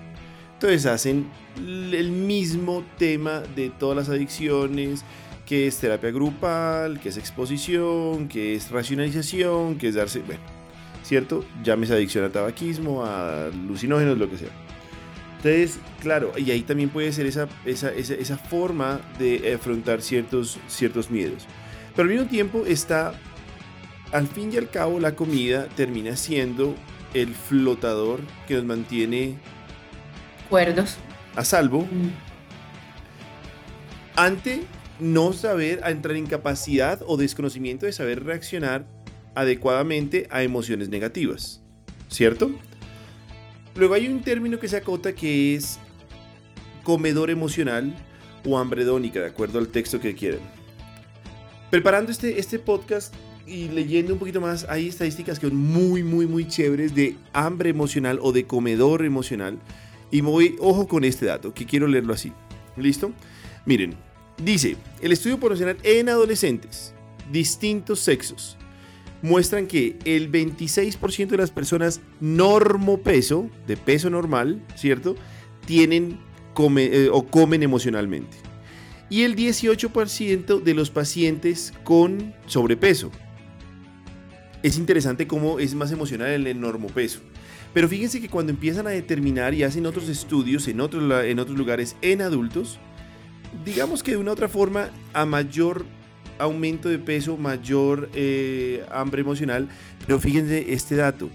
Entonces hacen el mismo tema de todas las adicciones, que es terapia grupal, que es exposición, que es racionalización, que es darse, bueno, ¿cierto? Llámese adicción a tabaquismo, a alucinógenos, lo que sea. Entonces, claro, y ahí también puede ser esa, esa, esa, forma de afrontar ciertos, ciertos miedos. Pero al mismo tiempo está, al fin y al cabo, la comida termina siendo el flotador que nos mantiene... A salvo ante no saber, entrar en incapacidad o desconocimiento de saber reaccionar adecuadamente a emociones negativas. ¿Cierto? Luego hay un término que se acota que es comedor emocional o hambredónica, de acuerdo al texto que quieran. Preparando este, este podcast y leyendo un poquito más, hay estadísticas que son muy, muy, muy chéveres de hambre emocional o de comedor emocional y me voy, ojo con este dato, que quiero leerlo así. ¿Listo? Miren, dice, el estudio proporcional en adolescentes, distintos sexos, muestran que el 26% de las personas normopeso, de peso normal, ¿cierto? Tienen eh, o comen emocionalmente. Y el 18% de los pacientes con sobrepeso. Es interesante cómo es más emocional el normopeso. Pero fíjense que cuando empiezan a determinar y hacen otros estudios en otros, en otros lugares en adultos, digamos que de una otra forma, a mayor aumento de peso, mayor eh, hambre emocional, pero fíjense este dato,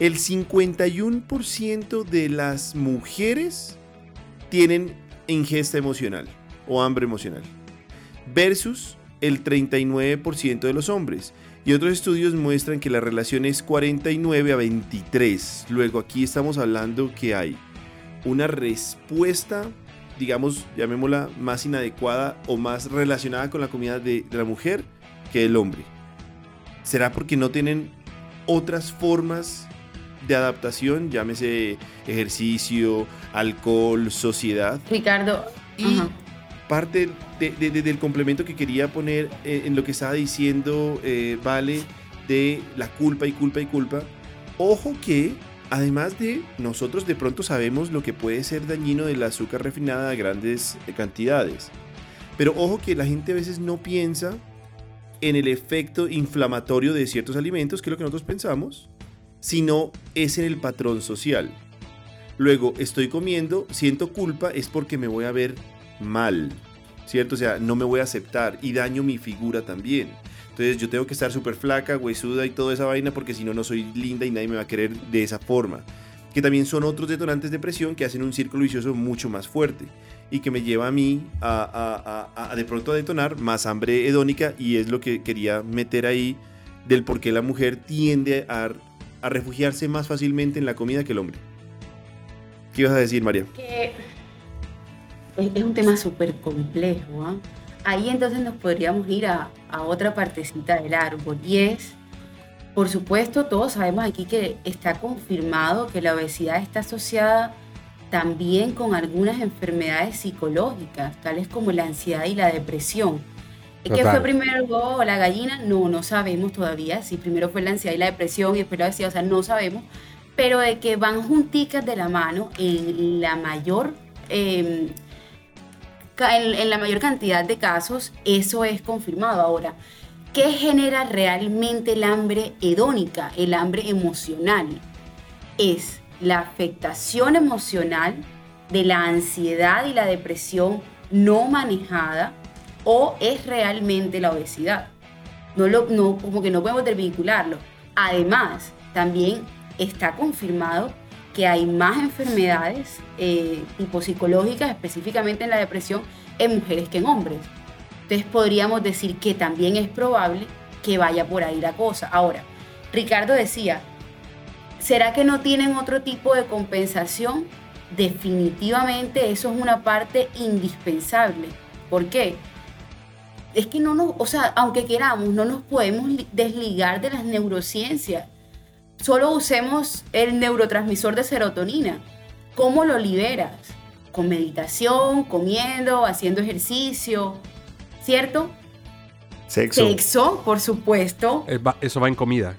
el 51% de las mujeres tienen ingesta emocional o hambre emocional, versus el 39% de los hombres. Y otros estudios muestran que la relación es 49 a 23. Luego aquí estamos hablando que hay una respuesta, digamos, llamémosla más inadecuada o más relacionada con la comida de, la mujer que el hombre. ¿Será porque no tienen otras formas de adaptación, llámese ejercicio, alcohol, sociedad? Ricardo, y parte del complemento que quería poner eh, en lo que estaba diciendo eh, Vale de la culpa y culpa y culpa. Ojo que además de nosotros de pronto sabemos lo que puede ser dañino del azúcar refinada a grandes cantidades. Pero ojo que la gente a veces no piensa en el efecto inflamatorio de ciertos alimentos, que es lo que nosotros pensamos, sino es en el patrón social. Luego, estoy comiendo, siento culpa, es porque me voy a ver mal, ¿cierto? O sea, no me voy a aceptar y daño mi figura también. Entonces yo tengo que estar súper flaca, huesuda y toda esa vaina porque si no, no soy linda y nadie me va a querer de esa forma. Que también son otros detonantes de presión que hacen un círculo vicioso mucho más fuerte y que me lleva a mí a, a, a, de pronto a detonar más hambre hedónica y es lo que quería meter ahí del por qué la mujer tiende a, refugiarse más fácilmente en la comida que el hombre. ¿Qué ibas a decir, María? Que es, un tema súper complejo. ¿ah? Ahí entonces nos podríamos ir a, a otra partecita del árbol y es, por supuesto, todos sabemos aquí que está confirmado que la obesidad está asociada también con algunas enfermedades psicológicas, tales como la ansiedad y la depresión. ¿Qué fue primero la gallina? No, no sabemos todavía. Si primero fue la ansiedad y la depresión y después la obesidad, o sea, no sabemos. Pero de que van junticas de la mano en la mayor em, en, la mayor cantidad de casos, eso es confirmado. Ahora, ¿qué genera realmente el hambre hedónica, el hambre emocional? Es la afectación emocional de la ansiedad y la depresión no manejada o es realmente la obesidad. No lo, no, como que no podemos desvincularlo. Además, también está confirmado que hay más enfermedades eh, tipo psicológicas, específicamente en la depresión, en mujeres que en hombres. Entonces podríamos decir que también es probable que vaya por ahí la cosa. Ahora, Ricardo decía, ¿será que no tienen otro tipo de compensación? Definitivamente eso es una parte indispensable. ¿Por qué? Es que no nos, o sea, aunque queramos, no nos podemos desligar de las neurociencias solo usemos el neurotransmisor de serotonina. ¿Cómo lo liberas? Con meditación, comiendo, haciendo ejercicio, ¿cierto? Sexo. Sexo, por supuesto. Eso va en comida.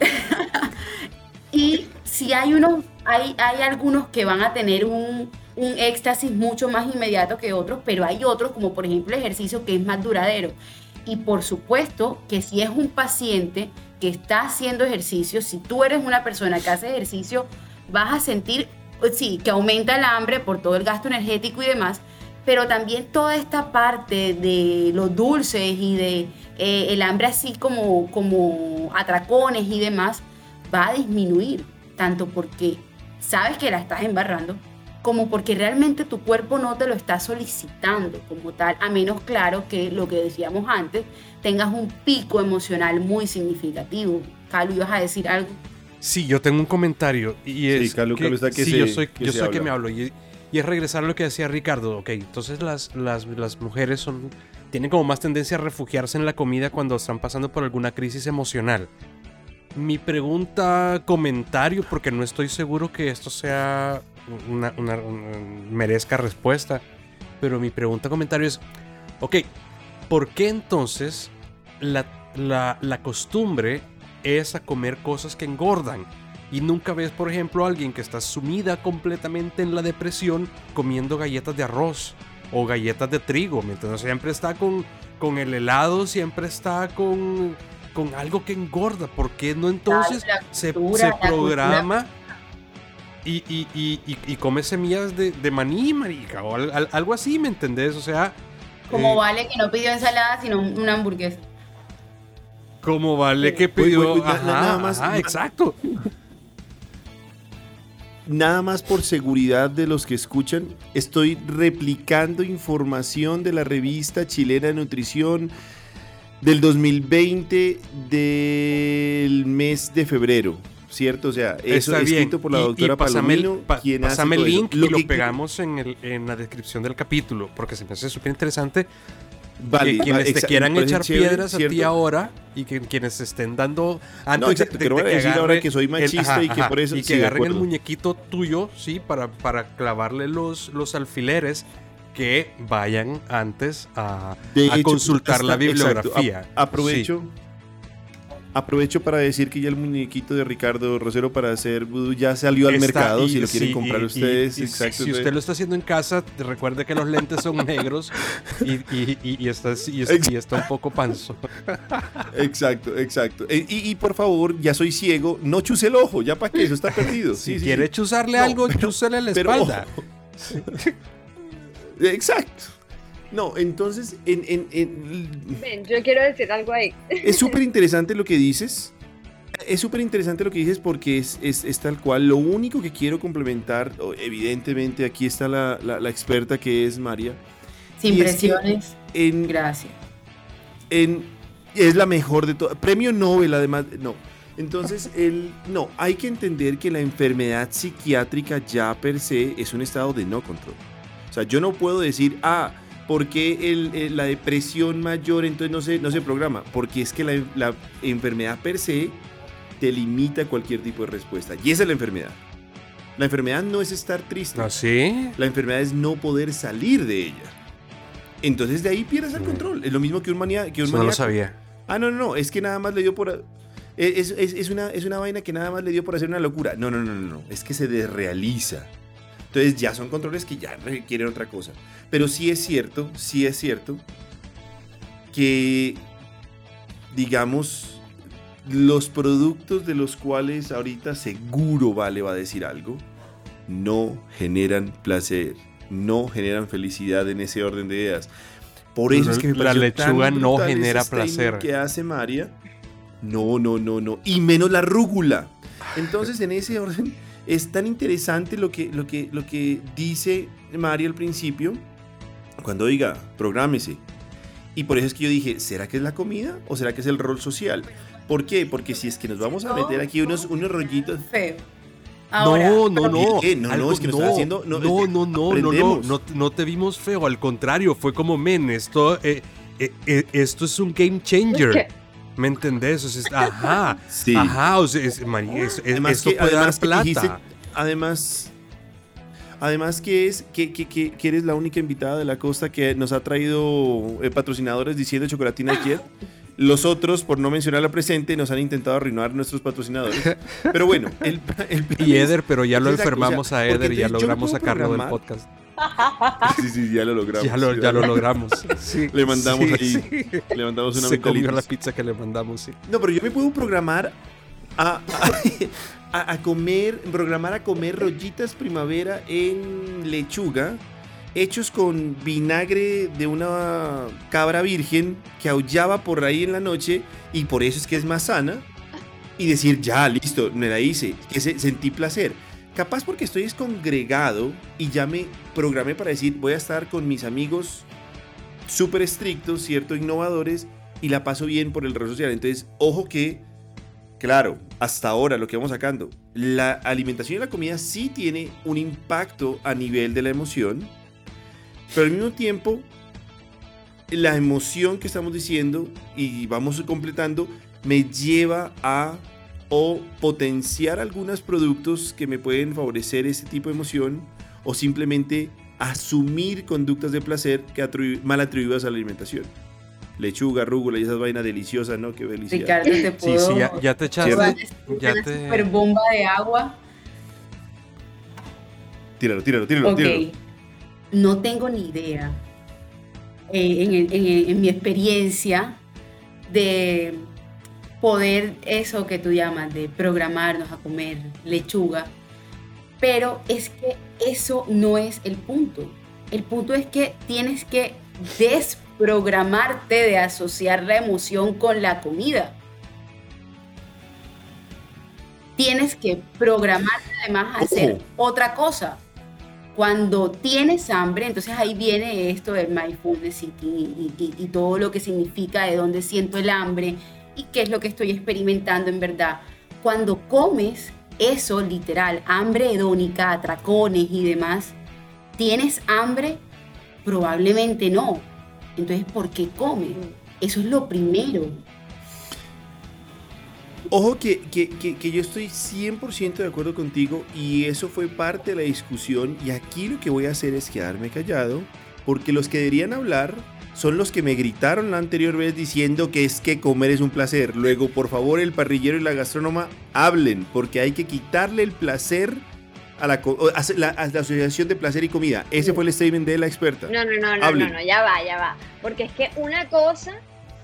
(laughs) y si hay unos, hay, hay algunos que van a tener un, un éxtasis mucho más inmediato que otros, pero hay otros, como por ejemplo el ejercicio, que es más duradero. Y por supuesto que si es un paciente que está haciendo ejercicio, si tú eres una persona que hace ejercicio, vas a sentir, sí, que aumenta el hambre por todo el gasto energético y demás, pero también toda esta parte de los dulces y de eh, el hambre así como, como atracones y demás, va a disminuir, tanto porque sabes que la estás embarrando, como porque realmente tu cuerpo no te lo está solicitando como tal, a menos claro que lo que decíamos antes, tengas un pico emocional muy significativo. Calu, ¿ibas a decir algo? Sí, yo tengo un comentario y es sí, Calu, que, está que sí, yo soy, que, yo soy que me hablo y, es regresar a lo que decía Ricardo. Ok, entonces las, las, las mujeres son, tienen como más tendencia a refugiarse en la comida cuando están pasando por alguna crisis emocional. Mi pregunta, comentario, porque no estoy seguro que esto sea una, merezca respuesta. Pero mi pregunta, comentario es, ok, ¿por qué entonces la, la, costumbre es a comer cosas que engordan? Y nunca ves, por ejemplo, a alguien que está sumida completamente en la depresión comiendo galletas de arroz o galletas de trigo. Entonces siempre está con, con el helado, siempre está con, con algo que engorda. ¿Por qué no entonces se, se programa? Y, y, y, y come semillas de, de maní, marica, o algo así, ¿me entendés? O sea... Como eh, vale que no pidió ensalada, sino una hamburguesa. Como vale que pidió... nada más, exacto. Nada más por seguridad de los que escuchan, estoy replicando información de la revista chilena de nutrición del 2020 del mes de febrero. ¿Cierto? O sea, eso es escrito por la doctora Palomino, quien Pásame el link y lo, pegamos en, el, en, la descripción del capítulo, porque se me hace súper interesante. Vale, que quienes te quieran echar piedras a ti ahora y que quienes estén dando antes no, exacto, de, que no voy a decir ahora que soy machista y que por eso y que agarren el muñequito tuyo, sí, para, para clavarle los, los alfileres que vayan antes a, a consultar la bibliografía. aprovecho Aprovecho para decir que ya el muñequito de Ricardo Rosero para hacer vudú ya salió al Está- mercado, y- si lo quieren sí, comprar y- ustedes. y- exacto. Si usted lo está haciendo en casa, recuerde que los lentes son (laughs) negros y, está, y, un poco panzo. (laughs) Exacto, exacto. E- Y, por favor, ya soy ciego, no chuse el ojo, ya para que eso está (laughs) perdido. Si Sí, quiere chuzarle No, algo, pero- chúsele la espalda. Exacto. No, entonces, en- en- en- Ven, yo quiero decir algo ahí. es (laughs) súper interesante lo que dices. Es súper interesante lo que dices porque es, es- es tal cual. Lo único que quiero complementar, evidentemente aquí está la, la- la experta que es María. Sin Y es que- presiones. En, Gracias. en- es la mejor de todas. Premio Nobel, además. No. Entonces, el, no, hay que entender que la enfermedad psiquiátrica ya per se es un estado de no control. O sea, yo no puedo decir, ah, ¿por qué el- el- la depresión mayor entonces no se, no se programa? Porque es que la, la enfermedad per se te limita cualquier tipo de respuesta. Y esa es la enfermedad. La enfermedad no es estar triste. ¿No sí? La enfermedad es no poder salir de ella. Entonces de ahí pierdes el Sí. control. Es lo mismo que un, manía, que un no lo maníaco. sabía. Ah, no, no, no, es que nada más le dio por... Es, es- es una, es una vaina que nada más le dio por hacer una locura. No, no, no, no, no, es que se desrealiza. Entonces ya son controles que ya requieren otra cosa. Pero sí es cierto, sí es cierto que, digamos, los productos de los cuales ahorita seguro Vale va a decir algo, no generan placer, no generan felicidad en ese orden de ideas. Por eso es que me La lechuga tan no genera statement placer. que hace María. No, no, no, no. Y menos la rúgula. Entonces, en ese orden, es tan interesante lo que, lo que, lo que dice María al principio, cuando diga, prográmese. Y por eso es que yo dije, ¿será que es la comida o será que es el rol social? ¿Por qué? Porque si es que nos vamos a meter aquí unos, unos rollitos. Feo. Ahora, no, no, no. ¿Por qué? No, no, Algo- es que está haciendo- no, No, es- no, no, no, no, no, no te vimos feo. Al contrario, fue como, men, esto, eh, eh, eh, esto es un game changer. ¿Qué? ¿Me entendés? O sea, ajá, Sí. ajá, o sea, es- mani- es- es- Además esto que- puede dar además que plata. dijiste- además, además que es que, que- que- que eres la única invitada de la costa que nos ha traído eh, patrocinadores diciendo chocolatina Jet. Los otros, por no mencionar la presente, nos han intentado arruinar nuestros patrocinadores. (laughs) Pero bueno, el, el Y Eder, pero ya lo enfermamos a Eder y ya logramos sacarlo del podcast. (laughs) Sí, sí, ya lo logramos. Ya lo, logramos. (laughs) Sí, Le mandamos sí, ahí, sí. le mandamos una Se comió la pizza que le mandamos, sí. No, pero yo me puedo programar a, a, a- a comer, programar a comer rollitas primavera en lechuga, hechos con vinagre de una cabra virgen que aullaba por ahí en la noche y por eso es que es más sana. Y decir, ya, listo, me la hice, que se- sentí placer. Capaz porque estoy descongregado y ya me programé para decir, voy a estar con mis amigos súper estrictos, ¿cierto? Innovadores y la paso bien por el rol social. Entonces, ojo que, claro, hasta ahora lo que vamos sacando, la alimentación y la comida sí tiene un impacto a nivel de la emoción, pero al mismo tiempo, la emoción que estamos diciendo y vamos completando me lleva a o potenciar algunos productos que me pueden favorecer ese tipo de emoción o simplemente asumir conductas de placer que atribu- mal atribuidas a la alimentación. Lechuga, rúgula y esas vainas deliciosas, ¿no? Qué felicidad. Ricardo, te Sí, puedo. sí, ya, ya te echaste. una super bomba de agua. Tíralo, tíralo, tíralo, Ok. tíralo. No tengo ni idea. eh, en mi experiencia de poder, eso que tú llamas, de programarnos a comer lechuga. Pero es que eso no es el punto. El punto es que tienes que desprogramarte de asociar la emoción con la comida. Tienes que programarte además a hacer otra cosa. Cuando tienes hambre, entonces ahí viene esto del mindfulness eating y, y- y todo lo que significa de dónde siento el hambre y qué es lo que estoy experimentando en verdad. Cuando comes eso literal, hambre hedónica, atracones y demás, ¿tienes hambre? Probablemente no. Entonces, ¿por qué comes? Eso es lo primero. Ojo que, que- que- que yo estoy 100% de acuerdo contigo y eso fue parte de la discusión y aquí lo que voy a hacer es quedarme callado porque los que deberían hablar son los que me gritaron la anterior vez diciendo que es que comer es un placer. Luego, por favor, el parrillero y la gastrónoma hablen, porque hay que quitarle el placer a la, asociación de placer y comida. Ese fue el statement de la experta. No, no, no, no, no, no, ya va, ya va. Porque es que una cosa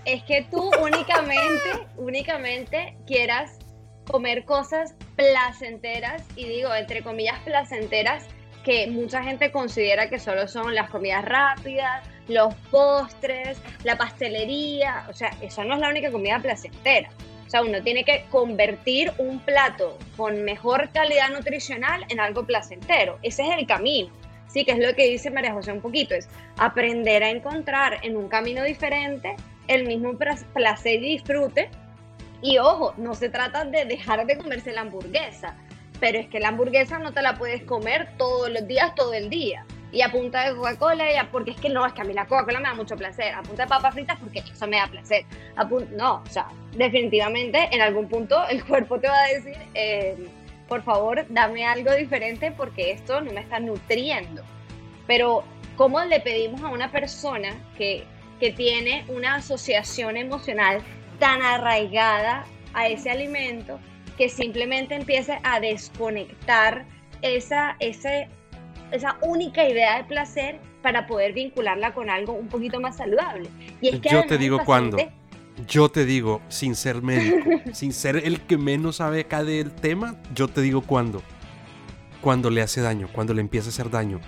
es que tú (laughs) únicamente, únicamente quieras comer cosas placenteras, y digo entre comillas placenteras, que mucha gente considera que solo son las comidas rápidas, los postres, la pastelería, o sea, eso no es la única comida placentera. O sea, uno tiene que convertir un plato con mejor calidad nutricional en algo placentero. Ese es el camino. Sí, que es lo que dice María José un poquito, es aprender a encontrar en un camino diferente el mismo placer y disfrute. Y ojo, no se trata de dejar de comerse la hamburguesa, pero es que la hamburguesa no te la puedes comer todos los días, todo el día. Y a punta de Coca-Cola, porque es que no, es que a mí la Coca-Cola me da mucho placer. A punta de papas fritas, porque eso me da placer. A no, o sea, definitivamente en algún punto el cuerpo te va a decir, eh, por favor, dame algo diferente porque esto no me está nutriendo. Pero, ¿cómo le pedimos a una persona que, que tiene una asociación emocional tan arraigada a ese alimento que simplemente empiece a desconectar esa, esa única idea de placer para poder vincularla con algo un poquito más saludable. Y es que Yo te digo cuándo. Yo te digo, sin ser médico, (laughs) sin ser el que menos sabe acá del tema, yo te digo cuándo. Cuando le hace daño, cuando le empieza a hacer daño.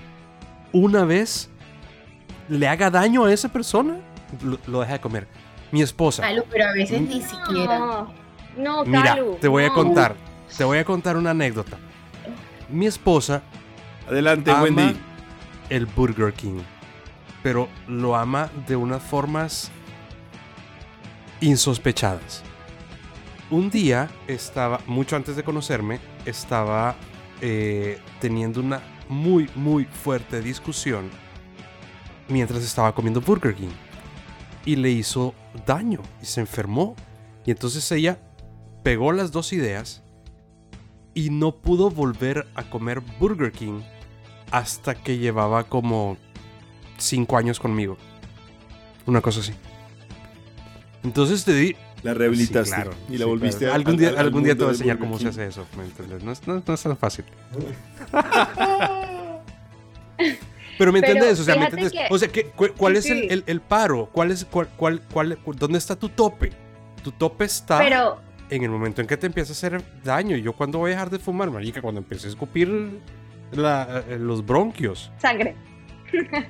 Una vez le haga daño a esa persona, lo, deja de comer. Mi esposa. pero a veces ni siquiera. No, Mira, te voy a contar, te voy a contar una anécdota. Mi esposa. Adelante, Wendy. El Burger King. Pero lo ama de unas formas insospechadas. Un día estaba, mucho antes de conocerme, estaba eh, teniendo una muy, muy fuerte discusión mientras estaba comiendo Burger King. Y le hizo daño y se enfermó. Y entonces ella pegó las dos ideas y no pudo volver a comer Burger King hasta que llevaba como cinco años conmigo. Una cosa así. Entonces te di... La rehabilitaste y la volviste a... Algún día, algún día te voy a enseñar cómo se hace eso, No es, no, es tan fácil. (laughs) Pero me entiendes, o sea, ¿me entiendes? O sea, ¿cuál es el, el, paro? ¿Cuál es, cuál, cuál, cuál, ¿Dónde está tu tope? Tu tope está... Pero, en el momento en que te empieza a hacer daño. Yo cuando voy a dejar de fumar, marica, cuando empecé a escupir eh, los bronquios. Sangre. (laughs)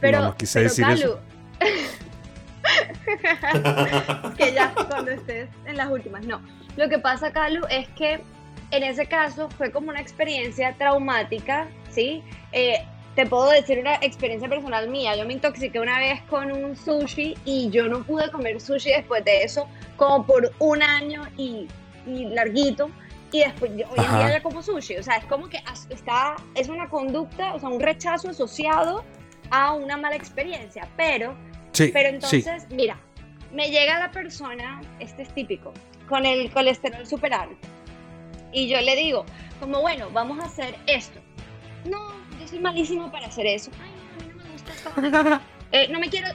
pero, no, quise decir eso. (laughs) que ya cuando estés en las últimas. No. Lo que pasa, Calu, es que en ese caso fue como una experiencia traumática, ¿sí? Eh, te puedo decir una experiencia personal mía. Yo me intoxiqué una vez con un sushi y yo no pude comer sushi después de eso, como por un año y, larguito. Y después, hoy en día ya como sushi. O sea, es como que está, es una conducta, o sea, un rechazo asociado a una mala experiencia. Pero, sí, pero entonces, mira, me llega la persona, este es típico, con el colesterol super alto. Y yo le digo, como bueno, vamos a hacer esto. No, soy malísimo para hacer eso. Ay, a mí no me gusta esto. (laughs) Eh, no me quiero.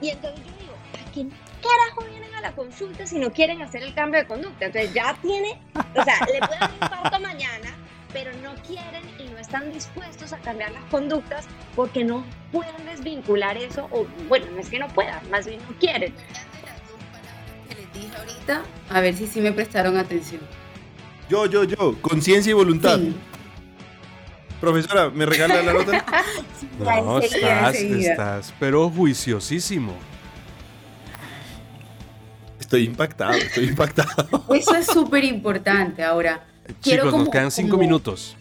Y entonces yo digo, ¿a quién carajo vienen a la consulta si no quieren hacer el cambio de conducta? Entonces ya tiene, o sea, le pueden dar infarto mañana, pero no quieren y no están dispuestos a cambiar las conductas porque no pueden desvincular eso, o bueno, no es que no puedan, más bien no quieren. Que les dije ahorita, a ver si sí me prestaron atención. Yo, yo, yo, conciencia y voluntad. Profesora, ¿me regala la nota? (laughs) no, estás, estás, pero juiciosísimo. Estoy impactado, estoy impactado. Eso es súper importante. Ahora, chicos, nos quedan cinco minutos.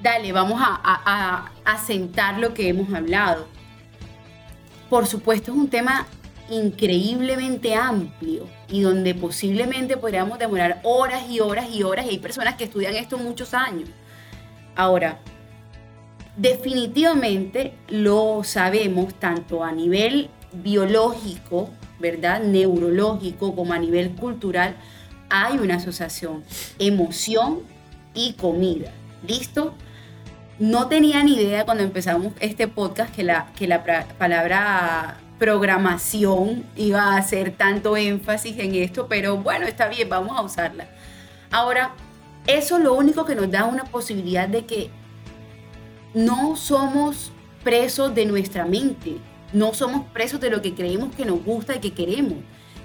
Dale, vamos a, a, a sentar lo que hemos hablado. Por supuesto, es un tema increíblemente amplio y donde posiblemente podríamos demorar horas y horas y horas y hay personas que estudian esto muchos años. Ahora, definitivamente lo sabemos tanto a nivel biológico, ¿verdad? Neurológico, como a nivel cultural, hay una asociación emoción y comida. ¿Listo? No tenía ni idea cuando empezamos este podcast que la, que la palabra programación iba a hacer tanto énfasis en esto, pero bueno, está bien, vamos a usarla. Ahora, eso lo único que nos da una posibilidad de que no somos presos de nuestra mente, no somos presos de lo que creemos que nos gusta y que queremos.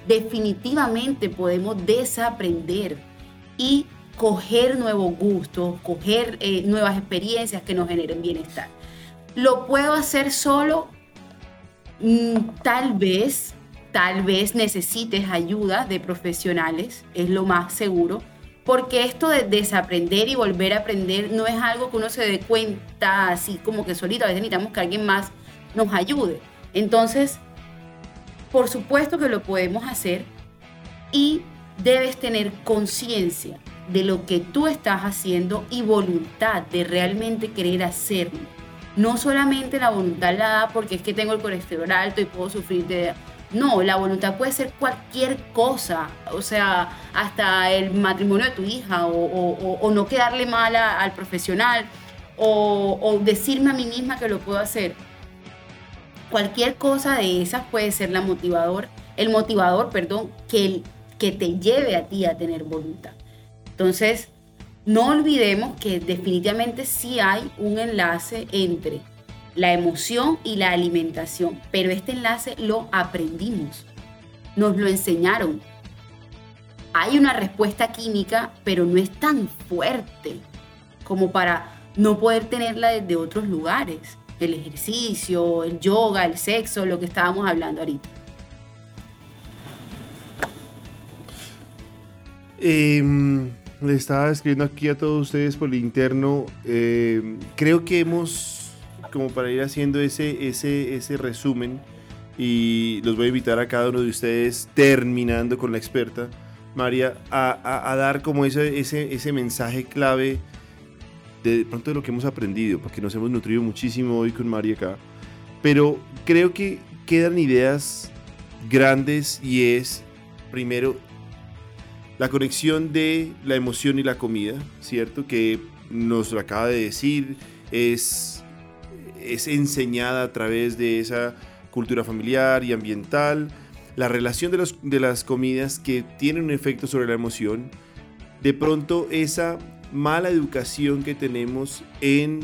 Definitivamente podemos desaprender y coger nuevos gustos, coger eh, nuevas experiencias que nos generen bienestar. ¿Lo puedo hacer solo? Mm, tal vez, tal vez necesites ayuda de profesionales, es lo más seguro, porque esto de desaprender y volver a aprender no es algo que uno se dé cuenta así como que solito, a veces necesitamos que alguien más nos ayude. Entonces, por supuesto que lo podemos hacer y debes tener conciencia de lo que tú estás haciendo y voluntad de realmente querer hacerlo. No solamente la voluntad la da porque es que tengo el colesterol alto y puedo sufrir de... No, la voluntad puede ser cualquier cosa, o sea, hasta el matrimonio de tu hija o, no quedarle mal al profesional o, decirme a mí misma que lo puedo hacer. Cualquier cosa de esas puede ser la motivador, el motivador, perdón, que, que te lleve a ti a tener voluntad. Entonces, no olvidemos que definitivamente sí hay un enlace entre la emoción y la alimentación, pero este enlace lo aprendimis, nos lo enseñaron. Hay una respuesta química, pero no es tan fuerte como para no poder tenerla desde otros lugares. El ejercicio, el yoga, el sexo, lo que estábamos hablando ahorita. Eh, le estaba escribiendo aquí a todos ustedes por el interno. Eh, creo que hemos, como para ir haciendo ese, ese, ese resumen, y los voy a invitar a cada uno de ustedes, terminando con la experta, María, a, a, dar como ese, ese, ese mensaje clave de, de pronto de lo que hemos aprendido, porque nos hemos nutrido muchísimo hoy con María acá. Pero creo que quedan ideas grandes y es, primero, la conexión de la emoción y la comida, ¿cierto? Que nos lo acaba de decir, es, es enseñada a través de esa cultura familiar y ambiental, la relación de, los, de las comidas que tienen un efecto sobre la emoción, de pronto esa mala educación que tenemos en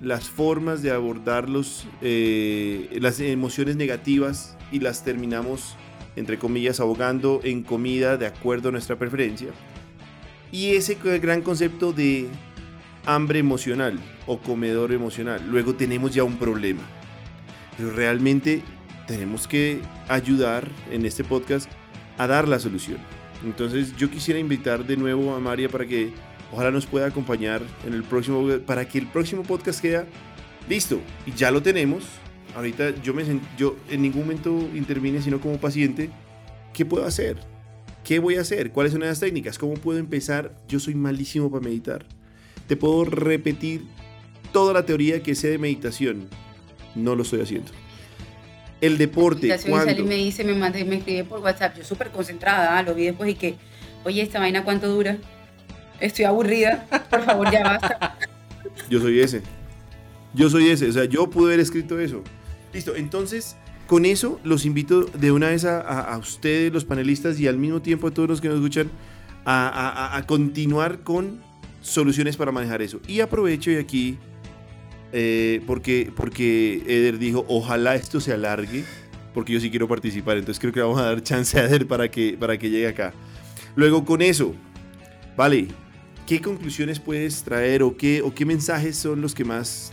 las formas de abordar los, eh, las emociones negativas y las terminamos entre comillas, ahogando en comida de acuerdo a nuestra preferencia. Y ese gran concepto de hambre emocional o comedor emocional. Luego tenemos ya un problema. Pero realmente tenemos que ayudar en este podcast a dar la solución. Entonces yo quisiera invitar de nuevo a María para que ojalá nos pueda acompañar en el próximo, para que el próximo podcast quede listo. Y ya lo tenemos, ahorita yo, me, yo en ningún momento intervine sino como paciente. ¿Qué puedo hacer? ¿Qué voy a hacer? ¿Cuáles son las técnicas? ¿Cómo puedo empezar? Yo soy malísimo para meditar. Te puedo repetir toda la teoría que sé de meditación. No lo estoy haciendo. El deporte. ¿cuándo? me dice, me, manda, me escribe por WhatsApp. Yo súper concentrada, ah, lo vi después y que, oye, esta vaina cuánto dura. Estoy aburrida. (laughs) Por favor, ya basta. Yo soy ese. Yo soy ese. O sea, yo pude haber escrito eso. Listo, entonces con eso los invito de una vez a, ustedes, los panelistas, y al mismo tiempo a todos los que nos escuchan, a, continuar con soluciones para manejar eso. Y aprovecho y aquí, eh, porque, porque Eder dijo, ojalá esto se alargue, porque yo sí quiero participar, entonces creo que vamos a dar chance a Eder para que, para que llegue acá. Luego con eso, vale, ¿qué conclusiones puedes traer o qué, o qué mensajes son los que más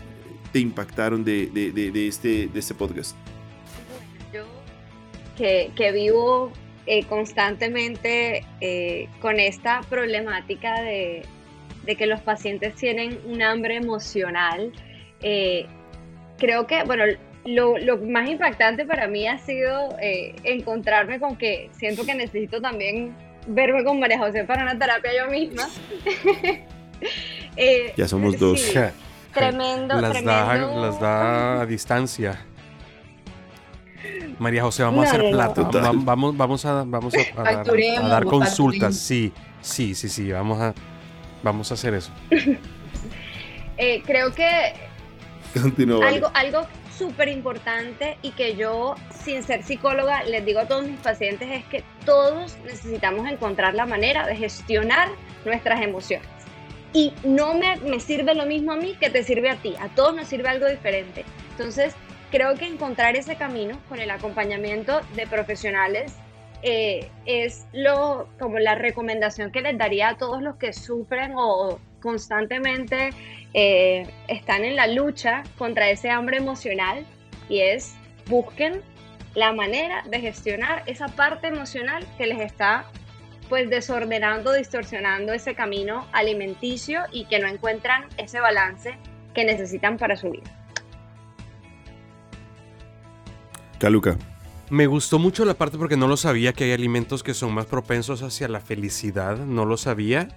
te impactaron de, de, este, de este podcast? Yo, que, que vivo eh, constantemente eh, con esta problemática de, de, que los pacientes tienen un hambre emocional, eh, creo que, bueno, lo, lo, más impactante para mí ha sido encontrarme con que siento que necesito también verme con María José para una terapia yo misma. (laughs) ya somos dos. Tremendo, las tremendo. Da, las da a distancia. María José, vamos a hacer plata. vamos, vamos a, vamos a, dar, consultas. Sí, sí, sí, sí. Vamos a, vamos a hacer eso. (laughs) Eh, creo que algo, algo súper importante y que yo, sin ser psicóloga, les digo a todos mis pacientes es que todos necesitamos encontrar la manera de gestionar nuestras emociones. Y no me, me sirve lo mismo a mí que te sirve a ti. A todos nos sirve algo diferente. Entonces, creo que encontrar ese camino con el acompañamiento de profesionales eh, es lo, como la recomendación que les daría a todos los que sufren o constantemente eh, están en la lucha contra ese hambre emocional y es busquen la manera de gestionar esa parte emocional que les está pues desordenando, distorsionando ese camino alimenticio y que no encuentran ese balance que necesitan para su vida. Caluca. Me gustó mucho la parte porque no lo sabía que hay alimentos que son más propensos hacia la felicidad, no lo sabía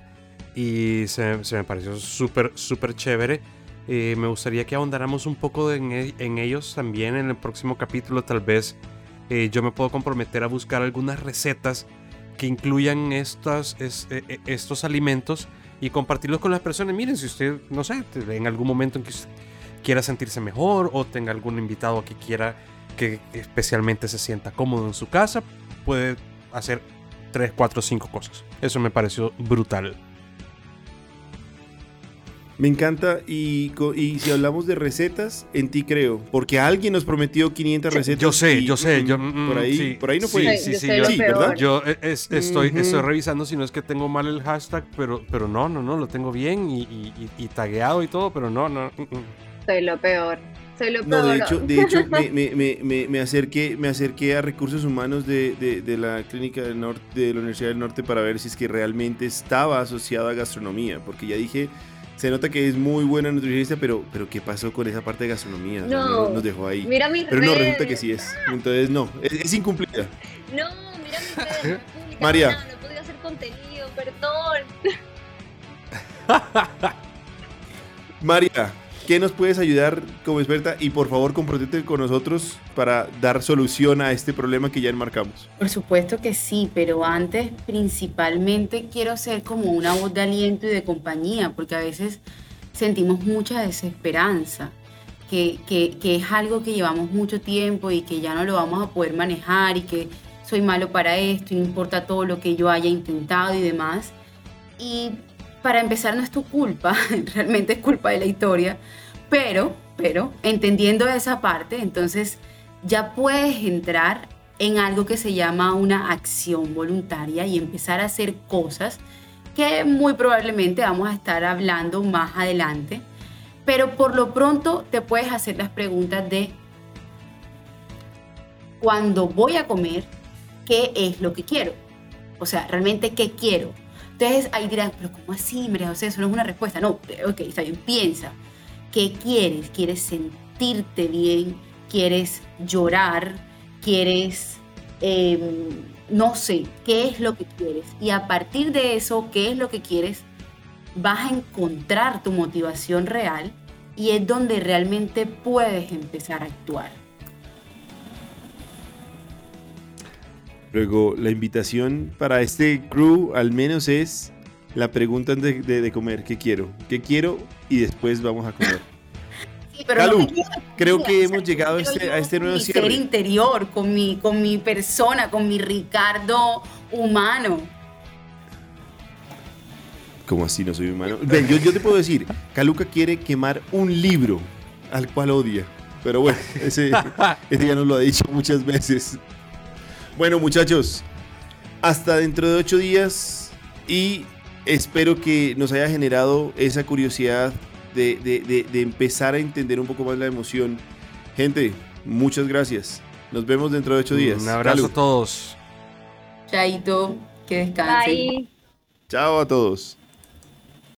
y se, me pareció súper, súper chévere. Eh, me gustaría que ahondáramos un poco en, e, en, ellos también en el próximo capítulo, tal vez eh, yo me puedo comprometer a buscar algunas recetas que incluyan estas, e, estos alimentos y compartirlos con las personas. Miren, si usted, no sé, en algún momento en que quiera sentirse mejor o tenga algún invitado que quiera que especialmente se sienta cómodo en su casa, puede hacer 3, 4, 5 cosas. Eso me pareció brutal. Me encanta y, y, si hablamos de recetas, en ti creo, porque alguien nos prometió 500 recetas. Yo sé, yo sé, yo, mm, por ahí, por ahí no fue. Sí, sí, sí, ¿verdad? Yo eh, estoy, estoy revisando si no es que tengo mal el hashtag, pero, pero no, no, no, lo tengo bien y, y, y tagueado y todo, pero no, no. Mm, mm. Soy lo peor. No, de hecho, de hecho (laughs) me, me, me, me, acerqué, me acerqué a recursos humanos de, de, de, la clínica del norte, de la Universidad del Norte para ver si es que realmente estaba asociada a gastronomía, porque ya dije, se nota que es muy buena nutricionista, pero, pero ¿qué pasó con esa parte de gastronomía? No, nos dejó ahí. Mira pero no, resulta que sí es. Entonces, no, es, incumplida. No, mira mi redes, (laughs) María. No, no podía hacer contenido, perdón. (laughs) María, ¿Qué nos puedes ayudar como experta? Y por favor, comprométete con nosotros para dar solución a este problema que ya enmarcamos. Por supuesto que sí, pero antes principalmente quiero ser como una voz de aliento y de compañía, porque a veces sentimos mucha desesperanza. Que, que, que es algo que llevamos mucho tiempo y que ya no lo vamos a poder manejar y que soy malo para esto y no importa todo lo que yo haya intentado y demás. Y para empezar no es tu culpa, (laughs) realmente es culpa de la historia, pero, pero, entendiendo esa parte, entonces ya puedes entrar en algo que se llama una acción voluntaria y empezar a hacer cosas que muy probablemente vamos a estar hablando más adelante, pero por lo pronto te puedes hacer las preguntas de cuando voy a comer, ¿qué es lo que quiero? O sea, realmente, ¿qué quiero? Entonces ahí dirán, pero ¿cómo así, María José? Eso no es una respuesta. No, ok, está bien, piensa. ¿Qué quieres? ¿Quieres sentirte bien? ¿Quieres llorar? ¿Quieres, em, no sé, qué es lo que quieres? Y a partir de eso, ¿qué es lo que quieres? Vas a encontrar tu motivación real y es donde realmente puedes empezar a actuar. Luego, la invitación para este crew al menos es la pregunta de, de, comer, ¿qué quiero? ¿Qué quiero? Y después vamos a comer. Sí, pero creo que hemos llegado a este, a este nuevo mi ser interior, con mi, con mi persona, con mi Ricardo humano. ¿Cómo así no soy humano? Ven, yo, yo te puedo decir, Caluca quiere quemar un libro al cual odia. Pero bueno, ese, (laughs) ese ya nos lo ha dicho muchas veces. Bueno, muchachos, hasta dentro de ocho días y espero que nos haya generado esa curiosidad de, empezar a entender un poco más la emoción. Gente, muchas gracias. Nos vemos dentro de ocho días. Un abrazo a todos. Chaito, que descansen. Bye. Chao a todos.